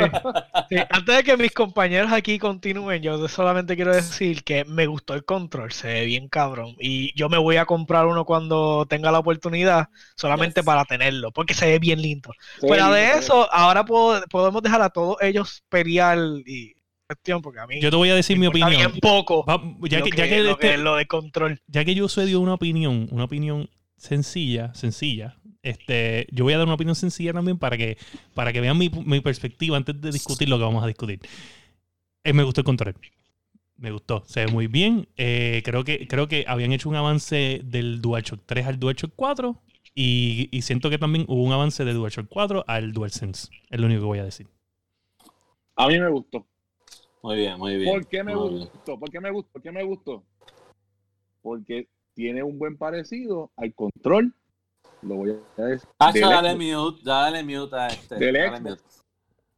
Sí, Antes de que mis compañeros aquí continúen, yo solamente quiero decir que me gustó el control, se ve bien cabrón. Y yo me voy a comprar uno cuando tenga la oportunidad, solamente Yes. para tenerlo, porque se ve bien lindo. Fuera de eso, ahora puedo- podemos dejar a todos ellos pelear y cuestión, porque a mí Yo te voy a decir mi opinión. bien poco Va- ya, lo que, ya, que lo, este- que- lo de control. ya que yo soy dio una opinión, una opinión sencilla, sencilla, este, yo voy a dar una opinión sencilla también para que, para que vean mi, mi perspectiva antes de discutir lo que vamos a discutir. Eh, me gustó el control. Me gustó, se ve muy bien. Eh, creo, que, creo que habían hecho un avance del DualShock 3 al DualShock 4 y, y siento que también hubo un avance de DualShock 4 al DualSense. Es lo único que voy a decir. A mí me gustó. Muy bien, muy bien. ¿Por qué me gustó? ¿Por qué me gustó? ¿Por qué me gustó? Porque tiene un buen parecido al control. Lo voy a decir. Ah, dale mute, dale mute a este. Del dale Xbox. mute.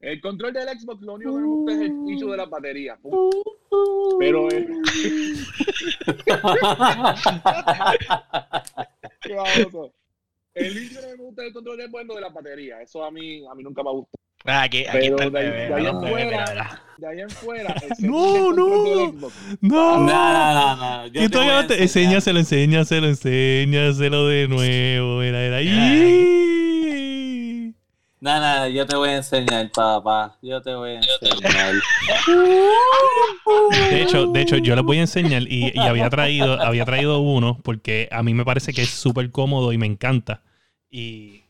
El control del Xbox lo único que me gusta es el issue de la batería. Pero [laughs] qué baboso. El issue que me gusta del control es bueno de la batería. Eso a mí, a mí nunca me gustó. Ah, Aquí, aquí Pero está el de ahí- bebé, de ahí en fuera-. De ahí en fuera, [laughs] No, no. No. No, no, no, no. Yo todavía no te- enséñaselo, enséñaselo, enséñaselo de nuevo. Mira. ¡Ih! No, no, yo te voy a enseñar, papá. Yo te voy a enseñar. De hecho, de hecho, yo les voy a enseñar y, y había traído, había traído uno porque a mí me parece que es súper cómodo y me encanta. Y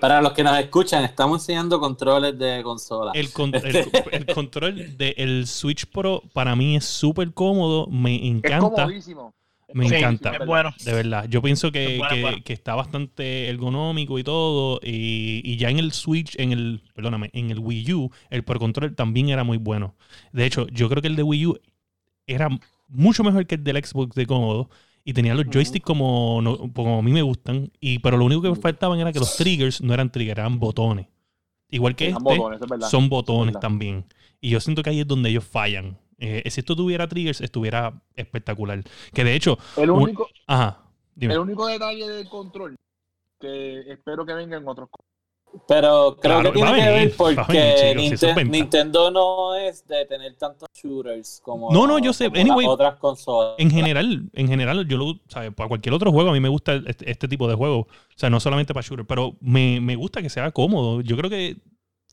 Para los que nos escuchan, estamos enseñando controles de consola. el, con- [laughs] el- el control del Switch Pro para mí es súper cómodo, me Es encanta, comodísimo. Es Me Sí, encanta. es bueno. de verdad. Yo pienso que, Es bueno, que- bueno. que está bastante ergonómico y todo. Y, y ya en el Switch, en el, perdóname, en el Wii U, el Pro Control también era muy bueno. De hecho, yo creo que el de Wii U era mucho mejor que el del Xbox de cómodo. Y tenía los joysticks como, no- como a mí me gustan. Y, pero lo único que me faltaban era que los triggers no eran triggers, eran botones. Igual que este, botones, es son botones también. Y yo siento que ahí es donde ellos fallan. Eh, si esto tuviera triggers, estuviera espectacular. Que de hecho, El un- único, ajá, dime. el único detalle del control que espero que venga en otros Pero creo Claro, que tiene que ver porque venir, si. Nintendo no es de tener tantos shooters como, No, no, yo sé. Anyway, las otras consolas. En general, en general, yo lo, ¿sabes? Para cualquier otro juego, a mí me gusta este, este tipo de juego. O sea, no solamente para shooter, pero me, me gusta que sea cómodo. Yo creo que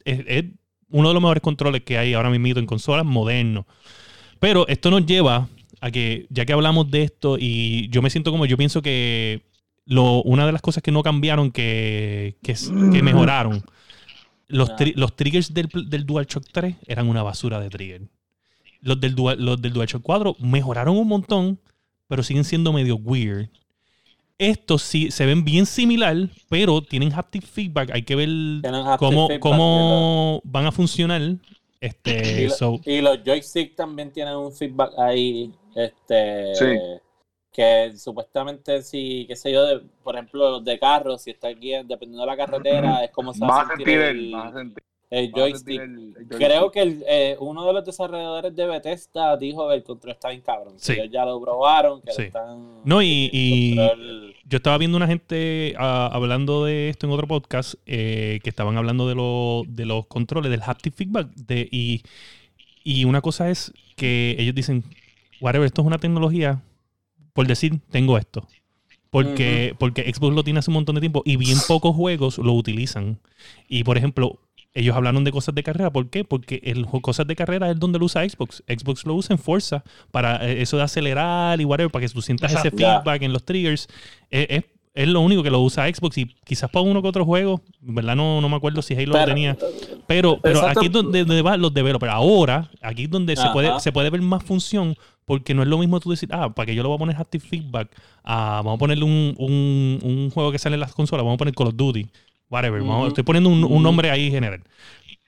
es, es uno de los mejores controles que hay ahora mismo en consolas modernos. Pero esto nos lleva a que, ya que hablamos de esto, y yo me siento como, yo pienso que lo, una de las cosas que no cambiaron, que, que, que mejoraron, los, tri- los triggers del, del DualShock 3 eran una basura de trigger. Los del, Dual, los del DualShock 4 mejoraron un montón, pero siguen siendo medio weird. Estos sí se ven bien similar, pero tienen haptic feedback. Hay que ver cómo, feedback, cómo van a funcionar. Este, Y, lo- so- y los joysticks también tienen un feedback ahí, este, Sí. Que supuestamente si, qué sé yo, de- por ejemplo, los de carro, si está aquí, dependiendo de la carretera, es como se va a sentir sentir el, el, sentir, joystick. el- el joystick. Creo que el, eh, uno de los desarrolladores de Bethesda dijo que el control está bien cabrón. Sí. Que ellos ya lo probaron, que Sí. lo están... No, y- el y- control- yo estaba viendo una gente ah, hablando de esto en otro podcast eh, que estaban hablando de, lo- de los controles, del haptic feedback. De, y, y una cosa es que ellos dicen, whatever, esto es una tecnología, por decir, tengo esto. Porque, porque Xbox lo tiene hace un montón de tiempo y bien pocos juegos lo utilizan. Y por ejemplo, ellos hablaron de cosas de carrera. ¿Por qué? Porque el cosas de carrera es donde lo usa Xbox. Xbox lo usa en Forza para eh, eso de acelerar y whatever, para que tú sientas ese Exacto. Feedback en los triggers. Es, es- es lo único que lo usa Xbox y quizás para uno que otro juego, en verdad no, no me acuerdo si Halo lo Pero- tenía. Pero, pero Exacto. aquí es donde, donde van los developers. Ahora, aquí es donde se puede, se puede ver más función, porque no es lo mismo tú decir, ah, para que yo le voy a poner haptic feedback, ah, vamos a ponerle un, un, un juego que sale en las consolas, vamos a poner Call of Duty, whatever. vamos- estoy poniendo un, un nombre ahí general.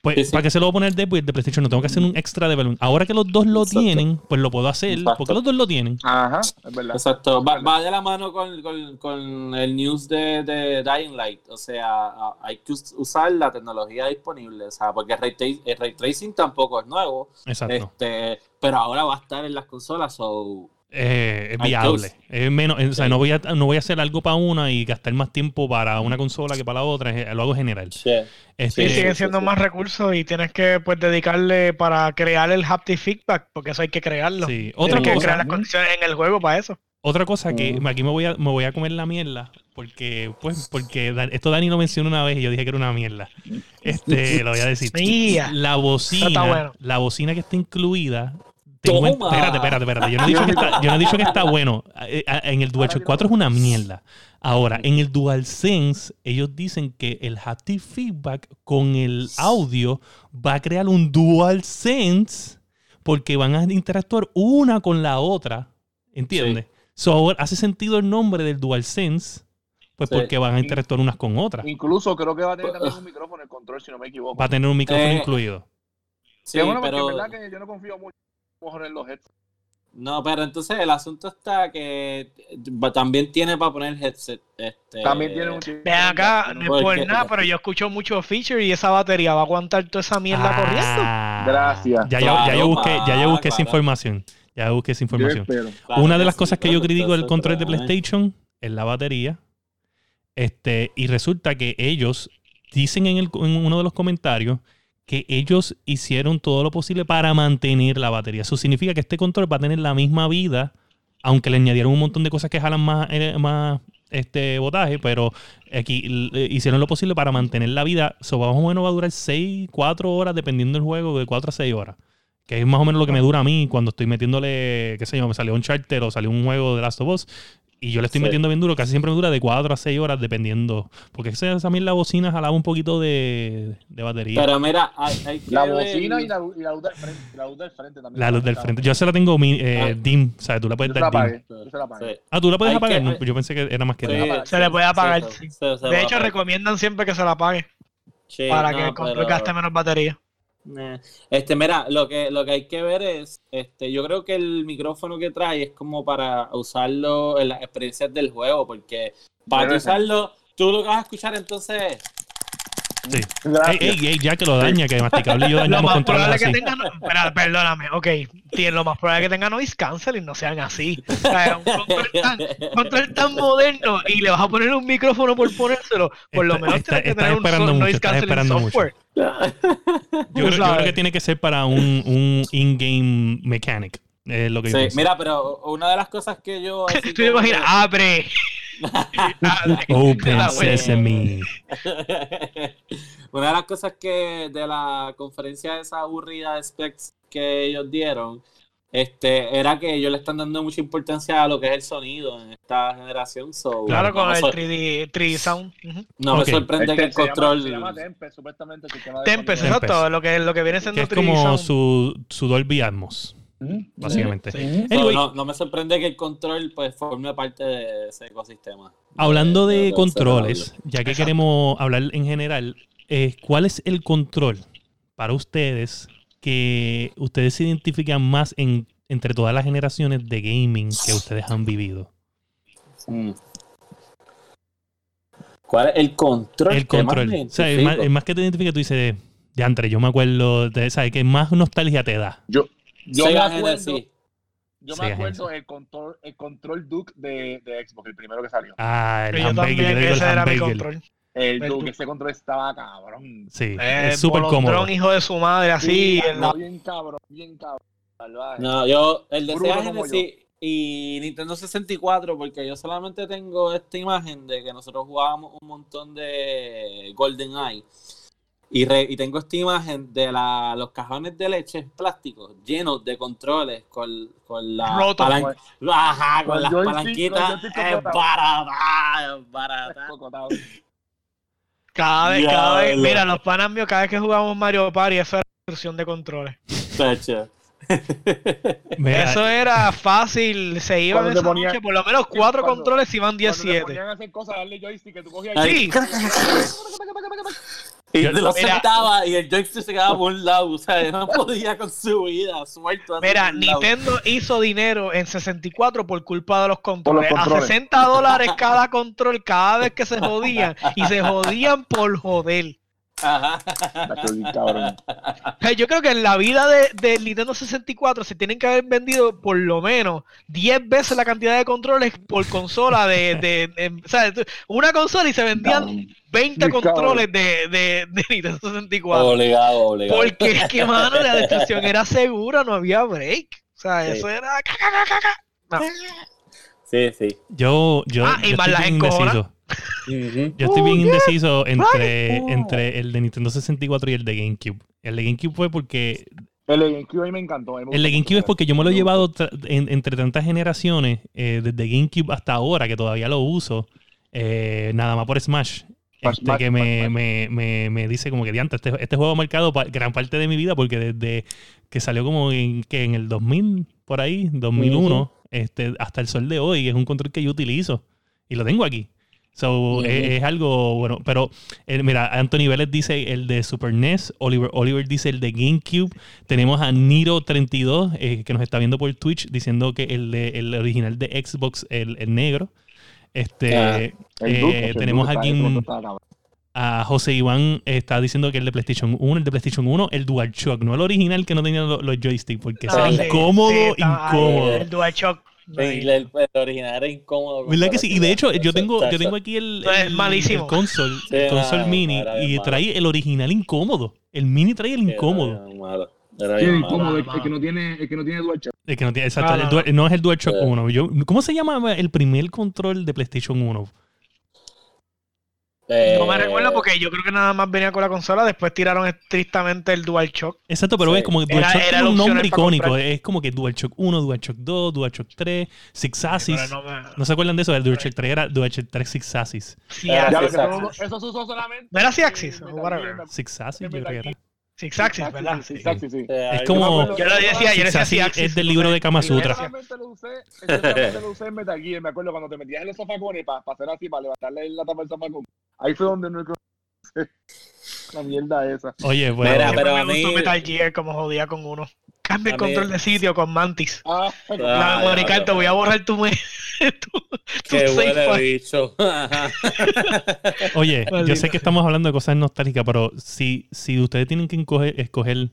Pues, Sí, sí. ¿para qué se lo voy a poner de, de PlayStation? No tengo que hacer un extra development. Ahora que los dos lo Exacto. tienen, pues lo puedo hacer, Exacto. porque los dos lo tienen. Ajá, es verdad. Exacto, va, de la mano con, con- con el news de, de Dying Light, o sea, hay que us- usar la tecnología disponible, o sea, porque el ray, tra- el ray tracing tampoco es nuevo, Exacto. este, pero ahora va a estar en las consolas, so, Eh, es viable. Es menos, o sea, Sí. no voy, a, no voy a hacer algo para una y gastar más tiempo para una consola que para la otra. Lo hago general. Este, Sí, sí, siendo sí. más recursos y tienes que pues dedicarle para crear el haptic feedback, porque eso hay que crearlo. sí. Tienes que crear las condiciones en el juego para eso. otra cosa que aquí me voy, a, me voy a comer la mierda. Porque, pues, porque esto Dani lo mencionó una vez y yo dije que era una mierda. Este, lo voy a decir. La bocina, bueno. la bocina que está incluida. Tengo en- espérate, espérate, espérate. Yo no, he dicho que está, yo no he dicho que está bueno. Eh, eh, En el DualShock 4 es una mierda. Ahora, en el DualSense, ellos dicen que el haptic feedback con el audio va a crear un DualSense porque van a interactuar una con la otra. ¿Entiendes? So, ahora hace sentido el nombre del DualSense, pues Sí. porque van a interactuar unas con otras. Incluso creo que va a tener también un micrófono el control, si no me equivoco. Va a tener un micrófono Eh, incluido. Sí, bueno, porque pero, en verdad que yo no confío mucho en poner los headsets. no, pero entonces el asunto está que eh, también tiene para poner headset, este, También tiene un... Ven acá, no es por nada, pero yo escucho mucho feature y esa batería va a aguantar toda esa mierda corriendo. Ah, Gracias. Ya, yo- ya yo busqué, ya yo busqué esa información. Ya busqué esa información. Claro Una de las cosas que yo critico del control de PlayStation es la batería. Este, y resulta que ellos dicen en, el- en uno de los comentarios que ellos hicieron todo lo posible para mantener la batería. Eso significa que este control va a tener la misma vida, aunque le añadieron un montón de cosas que jalan más, eh, más este botaje, pero aquí eh, hicieron lo posible para mantener la vida. So, más o menos va a durar 6, 4 horas, dependiendo del juego, de 4 a 6 horas. Que es más o menos lo que me dura a mí cuando estoy metiéndole, qué sé yo, me salió un charter o salió un juego de Last of Us. Y yo le estoy Sí. metiendo bien duro, casi siempre me dura de 4 a 6 horas, dependiendo. Porque esa, también la bocina jalaba un poquito de, de batería. Pero mira, hay, hay que La ver- bocina y la, y la luz del frente. La luz del frente también. la luz del frente. Yo se la tengo mi, eh, Ah. dim, o sea, tú la Yo puedes se la dar dim. Yo se la apagué. Sí. Ah, tú la puedes Hay apagar. que- No, yo pensé que era más que Sí, nada. Se le puede apagar, se- se De hecho, apagar. recomiendan siempre que se la apague Sí, para no, que pero- gaste menos batería. Eh, Este, mira, lo que, lo que hay que ver es, este, yo creo que el micrófono que trae es como para usarlo en las experiencias del juego, porque para tú usarlo, tú lo que vas a escuchar entonces Sí. Ey, ey, ey, ya que lo daña, que Masticable y yo Lo dañamos más controles probable que así. tengan. Espera, perdóname, ok. Tiene lo más probable que tengan noise canceling, no sean así. O sea, un control tan, control tan moderno y le vas a poner un micrófono por ponérselo, por lo Está- menos está- tienes que estás tener un mucho, noise canceling software. [laughs] Yo creo, yo creo que tiene que ser para un, un in-game mechanic. Es lo que yo Sí, pienso. mira, pero una de las cosas que yo. [laughs] así Tú te imaginas, que- abre. Open bueno. Sesame. Una de las cosas que de la conferencia esa aburrida de specs que ellos dieron, este, era que ellos le están dando mucha importancia a lo que es el sonido en esta generación. So, Claro, no con me el sor- 3D, 3D Sound. Ujú. No me Ok. sorprende que el Este, se llama- control. Se llama Tempest, supuestamente. el sistema de Tempest, exacto, lo que, lo que viene siendo Que es 3D como Sound. su, su Dolby Atmos. Básicamente. Anyway, no, no me sorprende que el control pues forme parte de ese ecosistema. hablando De- de de controles, ya que Exacto. queremos hablar en general, eh, ¿cuál es el control para ustedes que ustedes se identifican más en, entre todas las generaciones de gaming que ustedes han vivido? Mm. ¿Cuál es el control? El que más control. me O sea, el más, el más que te identifica, tú dices, ya entre, yo me acuerdo, de, ¿sabes? Que más nostalgia te da. Yo, yo me acuerdo, Genesis. yo Sega me acuerdo el control, el control Duke de, de Xbox, el primero que salió. Ah, el Yo yo también, el ese era mi control. El El Duke, ese control estaba cabrón. Sí, Eh, es súper cómodo. hijo de su madre, así. la- bien cabrón, bien cabrón. Salvaje. No, yo, el de Sega Genesis y Nintendo 64, porque yo solamente tengo esta imagen de que nosotros jugábamos un montón de Golden Eye. Y, re- y tengo esta imagen de la, los cajones de leche plásticos llenos de controles con, con la Roto, palan- Ajá, con Con las joystick- palanquitas. Es completado. barata, es barata. Cada vez, cada vez. Mira, los panas míos, cada vez que jugamos Mario Party, eso era instrucción de controles. Tacho. [laughs] Mira, Eso era fácil, se iban esa ponía- noche, por lo menos cuatro cuando- controles y te 17. ponían a hacer cosas, darle joystick que tú cogías. [laughs] Y Yo- te lo Mira. sentaba y el joystick se quedaba por un lado, o sea, no podía con su vida, suelto. Mira, lado. Nintendo hizo dinero en 64 por culpa de los controles. controles. A 60 dólares cada control cada vez que se jodían. Y se jodían por joder. Ajá. Cabrón. Yo creo que en la vida de, de Nintendo 64 se tienen que haber vendido por lo menos 10 veces la cantidad de controles por consola de... de- de- o sea, una consola y se vendían Cabrón. 20 Muy controles de, de, de Nintendo 64. Obligado, obligado. Porque es que, mano, la destrucción era segura, no había break. O sea, Sí. eso era... No. Sí, sí. yo, yo, Ah, y más estoy las Yo estoy bien indeciso entre, Oh. entre el de Nintendo 64 y el de GameCube. El de GameCube fue porque. El de GameCube a mí me encantó. me El de GameCube es porque yo me lo he llevado en- entre tantas generaciones, eh, desde GameCube hasta ahora, que todavía lo uso, eh, nada más por Smash. Smash, Este, Smash, que me, Smash. me, me, me dice como que diante, este, este juego ha marcado pa- gran parte de mi vida porque desde que salió como en, que en el 2000, por ahí, 2001, este, hasta el sol de hoy, es un control que yo utilizo y lo tengo aquí. So, Ujú. es, es algo bueno, pero eh, mira, Anthony Vélez dice el de Super NES, Oliver, Oliver dice el de GameCube, tenemos a Niro32 eh, que nos está viendo por Twitch diciendo que el, de, el original de Xbox, el, el negro. Este, Ah, El eh, Duke, el tenemos Duke está- aquí a José Iván está diciendo que el de PlayStation 1, el de PlayStation 1, el DualShock, no el original que no tenía lo- los joysticks, porque No, era sí, incómodo, sí, estaba ahí, incómodo. El DualShock. El, el- el original era incómodo. ¿Verdad que sí? Y de hecho, yo tengo, yo tengo aquí el, el, console, Sí, el console no, mini, y malo. trae el original incómodo. El mini trae el incómodo. Era Sí, incómodo, el, que no tiene, el que no tiene dual shock. El que no, tiene, exacto, Ah, el no, es el DualShock Sí. 1. Yo, ¿Cómo se llama el primer control de PlayStation 1? Eh, No me recuerdo porque yo creo que nada más venía con la consola. Después tiraron estrictamente el DualShock. Exacto, pero Sí. es como que Era- DualShock era tiene la un nombre icónico. comprar. Es como que DualShock 1, DualShock 2, DualShock 3, Six Axis. Pero no me- ¿No se acuerdan de eso? El DualShock 3 era DualShock 3 Six Axis. Sí, Era Ya, sí, exacto. eso, eso se usó solamente. ¿No era Six Axis? Six Axis, yo creo que era. Six Axis, ¿verdad? Sí, sí, eh, Es ahí- como- Yo Yo lo decía, yo decía Axis Six Axis. es del libro de Kama Sutra. Solamente lo usé, lo usé en Metal Gear. Me acuerdo cuando te metías en los sofacones para hacer así, para levantarle la tapa del zafacón. Ahí fue donde no [laughs] La mierda esa. Oye, bueno. Mira, pero me a mí- gustó Metal Gear como jodía con uno. Cambia el control de sitio con Mantis. Ah, La Ah, te voy a borrar tu, me- [laughs] tu, tu Qué huele bicho. [laughs] Oye, yo sé que estamos hablando de cosas nostálgicas, pero si, si ustedes tienen que encoger- escoger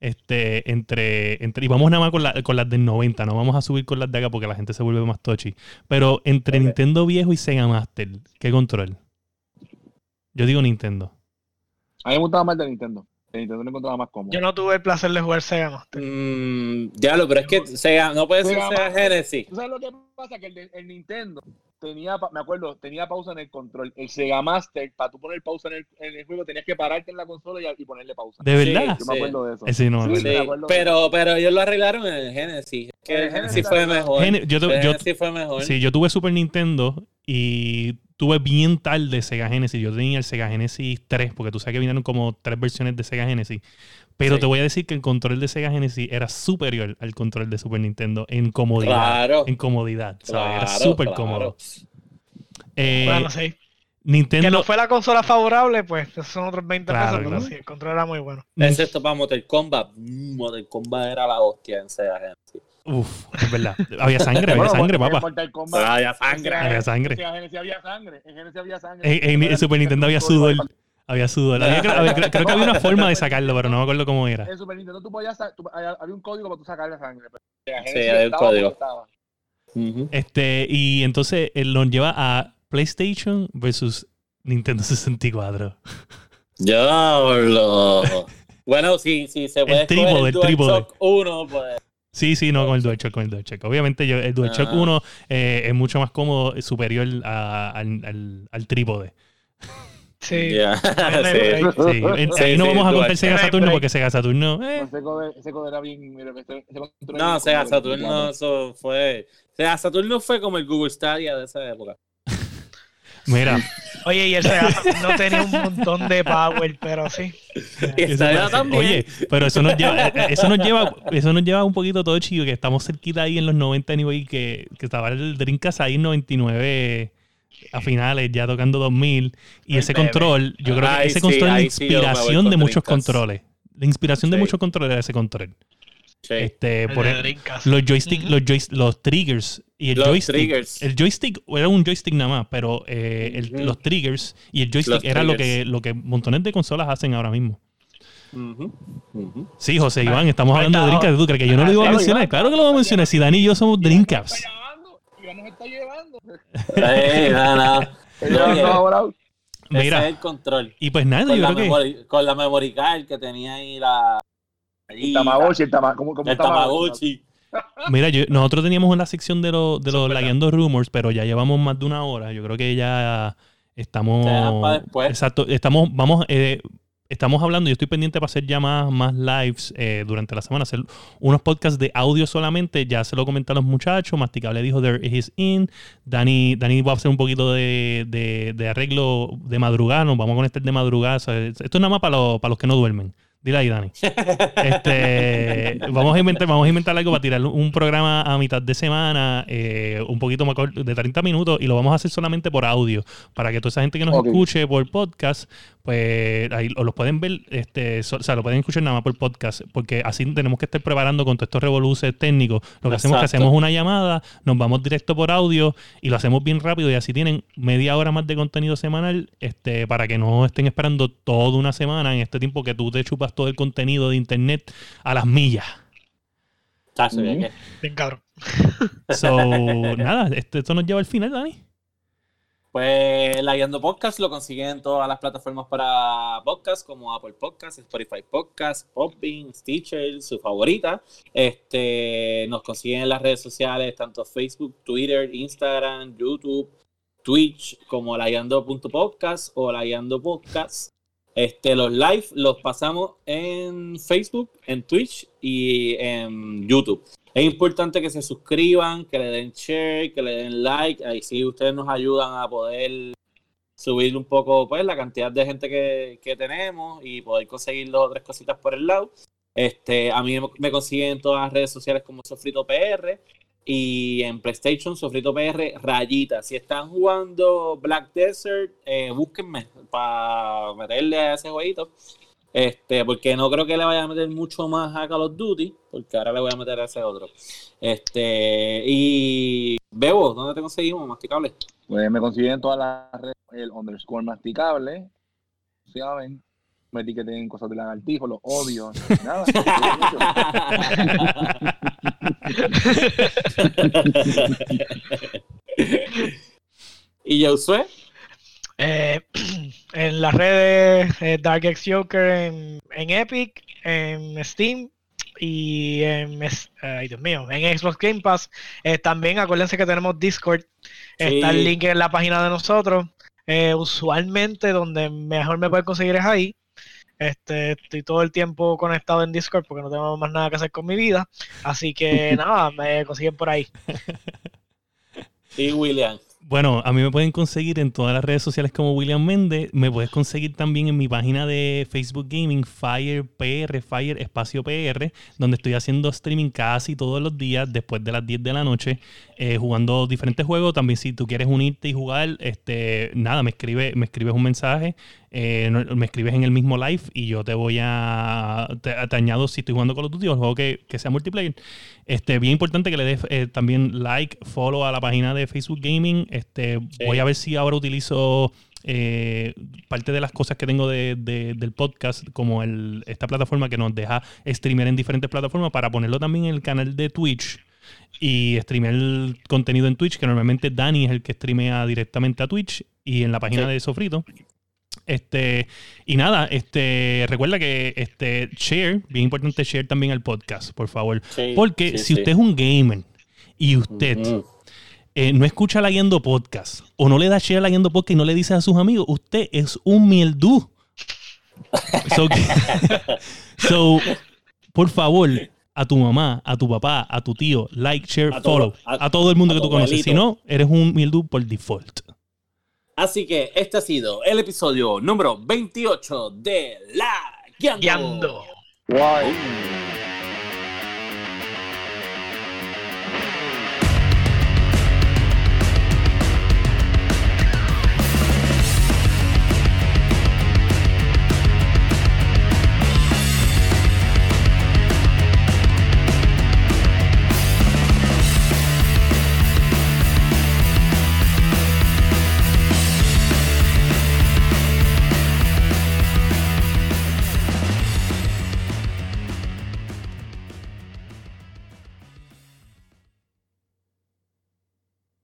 este, entre, entre. Y vamos nada más con, la- con las del 90, no vamos a subir con las de acá porque la gente se vuelve más tochi. Pero entre. Nintendo viejo y Sega Master, ¿qué control? Yo digo Nintendo. a mí me gustaba más de Nintendo. El Nintendo lo encontraba más cómodo. Yo no tuve el placer de jugar Sega Master. Mm, diablo, pero es que Sega, no puede ser Sega Master. Genesis. ¿Tú sabes lo que pasa? Que el Nintendo tenía, pa- me acuerdo, tenía pausa en el control. El Sega Master, para tú poner pausa en el, en el juego, tenías que pararte en la consola y, y ponerle pausa. ¿De verdad? Yo me Sí. acuerdo de eso. No Sí, me Sí, acuerdo pero, pero ellos lo arreglaron en el Genesis. Que el Genesis fue mejor. Gen- yo, tu- El yo- Genesis fue mejor. sí, yo tuve Super Nintendo y tuve bien tarde Sega Genesis. Yo tenía el Sega Genesis 3, porque tú sabes que vinieron como tres versiones de Sega Genesis. Pero Sí. te voy a decir que el control de Sega Genesis era superior al control de Super Nintendo en comodidad. Claro. En comodidad, ¿sabes? Era súper claro. cómodo. Eh, Bueno, sí. Que Nintendo. no fue la consola favorable, pues esos son otros 20 Claro, pesos, pero claro. sí, el control era muy bueno. Excepto para Mortal Kombat. Mm, Mortal Kombat era la hostia en Sega Genesis. Uf, es verdad. Había sangre, había sangre, papá. Había sangre. Había sangre. En Genesis había sangre. En Genesis había sangre. En, en- en Super Nintendo había sudor. Había sudor. Había- creo, había- creo- creo que había una forma de sacarlo, pero no me acuerdo cómo era. En Super Nintendo tú podías, tú- había un código para tú sacar la sangre. pero Sí, había un estaba código. estaba. Ujú. Este, y entonces él nos lleva a PlayStation versus Nintendo [laughs] 64. Diablo. Bueno, sí, sí, se puede trípode, escoger el DualShock trípode. 1, pues. Sí, sí, no con el DualShock, con el DualShock. Obviamente yo, el DualShock Ah. 1 eh, es mucho más cómodo, es superior a- al, al- al trípode. [laughs] Sí. En- Sí, ahí no vamos a contar DualShock. Sega Saturno porque Sega Saturno... eh, código era bien. No, bien Sega Saturno, eso fue. Sega Saturno fue como el Google Stadia de esa época. [laughs] mira, Oye, y el Sega no tenía un montón de power, pero sí. Y Eso. Oye, pero eso nos lleva, eh, eso nos lleva, eso nos lleva un poquito todo chido, que estamos cerquita ahí en los 90 anyway, que, que estaba el Dreamcast ahí en 99 a finales, ya tocando 2000, y El ese bebé. control, yo creo que ese control es la inspiración de muchos controles. La inspiración de muchos controles era ese control. Sí. Este, por los joystick, Ujú. los joyst- los triggers y el Los joystick. triggers. El joystick era un joystick nada más, pero eh, el- los triggers y el joystick Los era lo que, lo que montones de consolas hacen ahora mismo. Sí, José Iván, estamos hablando de. Dreamcast. ¿Tú crees que yo no lo iba a mencionar? Claro que lo voy a mencionar. Si Dani y yo somos Dreamcast. Nos está llevando. [laughs] Eh, no, no. Ese es Mira, el control. y pues nada, Con yo la, creo que. con la memory card que tenía ahí la. El Tamagotchi, el Tamagotchi. como- como El Tamagotchi. Mira, yo- nosotros teníamos una sección de, los de los. Lagueando Rumors, pero ya llevamos más de una hora. Yo creo que ya estamos. Exacto, estamos, vamos, eh, estamos hablando, yo estoy pendiente para hacer ya más, más lives eh, durante la semana, hacer unos podcasts de audio solamente, ya se lo comenté a los muchachos, Masticable dijo There is in, Dani, Dani va a hacer un poquito de, de- de arreglo de madrugada, nos vamos a conectar de madrugada, o sea, esto es nada más para, los- para los que no duermen. Dile ahí, Dani. [laughs] Este, vamos, a inventar, vamos a inventar algo para tirar un programa a mitad de semana, eh, un poquito más de 30 minutos, y lo vamos a hacer solamente por audio, para que toda esa gente que nos escuche por podcast, pues ahí o los pueden ver, este, so- o sea, lo pueden escuchar nada más por podcast, porque así tenemos que estar preparando con todos estos revoluciones técnicos. Lo que hacemos es que hacemos una llamada, nos vamos directo por audio y lo hacemos bien rápido y así tienen media hora más de contenido semanal, este, para que no estén esperando toda una semana en este tiempo que tú te chupas todo el contenido de internet a las millas. Que- Bien cabrón. So, [laughs] nada, esto, esto nos lleva al final, Dani. Pues la Guiando Podcast lo consiguen en todas las plataformas para podcast, como Apple Podcast, Spotify Podcast, Podbean, Stitcher, su favorita. Este, nos consiguen en las redes sociales, tanto Facebook, Twitter, Instagram, YouTube, Twitch, como layando.podcast o layando podcast. Este, los live los pasamos en Facebook, en Twitch y en YouTube. Es importante que se suscriban, que le den share, que le den like. Ahí sí ustedes nos ayudan a poder subir un poco pues la cantidad de gente que, que tenemos y poder conseguir dos o tres cositas por el lado. Este, a mí me consiguen en todas las redes sociales como Sofrito PR. Y en PlayStation, Sofrito PR, rayita. Si están jugando Black Desert, eh, búsquenme para meterle a ese jueguito. Este, porque no creo que le vaya a meter mucho más a Call of Duty, porque ahora le voy a meter a ese otro. Este, y Bebo, ¿dónde te conseguimos, masticable? Pues me consiguen todas las redes el underscore masticable. ¿Saben? Me etiqueten cosas de lagartijo, los odio. Nada. [laughs] ¿Y Josué? Eh, [clears throat] en las redes eh, Dark X Joker en, en Epic, en Steam y en, ay, Dios mío, en Xbox Game Pass. Eh, también acuérdense que tenemos Discord. Está el link en la página de nosotros. Eh, usualmente donde mejor me pueden conseguir es ahí. Este, estoy todo el tiempo conectado en Discord porque no tengo más nada que hacer con mi vida. Así que [laughs] nada, me consiguen por ahí. Y William. Bueno, a mí me pueden conseguir en todas las redes sociales como William Méndez. Me puedes conseguir también en mi página de Facebook Gaming, Fire PR, Fire Espacio PR, donde estoy haciendo streaming casi todos los días después de las 10 de la noche, eh, jugando diferentes juegos. También si tú quieres unirte y jugar, este, nada, me, escribe, me escribes un mensaje, eh, me escribes en el mismo live y yo te voy a, te, te añado si estoy jugando Call of Duty o el juego que, que sea multiplayer. Este, bien importante que le des eh, también like, follow a la página de Facebook Gaming. Este, Voy a ver si ahora utilizo eh, parte de las cosas que tengo de- de- del podcast, como el, esta plataforma que nos deja streamear en diferentes plataformas, para ponerlo también en el canal de Twitch y streamear el contenido en Twitch, que normalmente Dani es el que streamea directamente a Twitch y en la página Sí. de Sofrito. Este, y nada, este, recuerda que este, share, bien importante share también el podcast, por favor. Sí, Porque sí, si sí. usted es un gamer y usted eh, no escucha la Guiando Podcast o no le da share a la Guiando Podcast y no le dice a sus amigos, usted es un mieldú. so, [laughs] so, por favor, a tu mamá, a tu papá, a tu tío, like, share, A follow. a- A, todo el mundo a que tú conoces. Si no, eres un mieldú por default. Así que este ha sido el episodio número 28 de La Guiando. Guiando.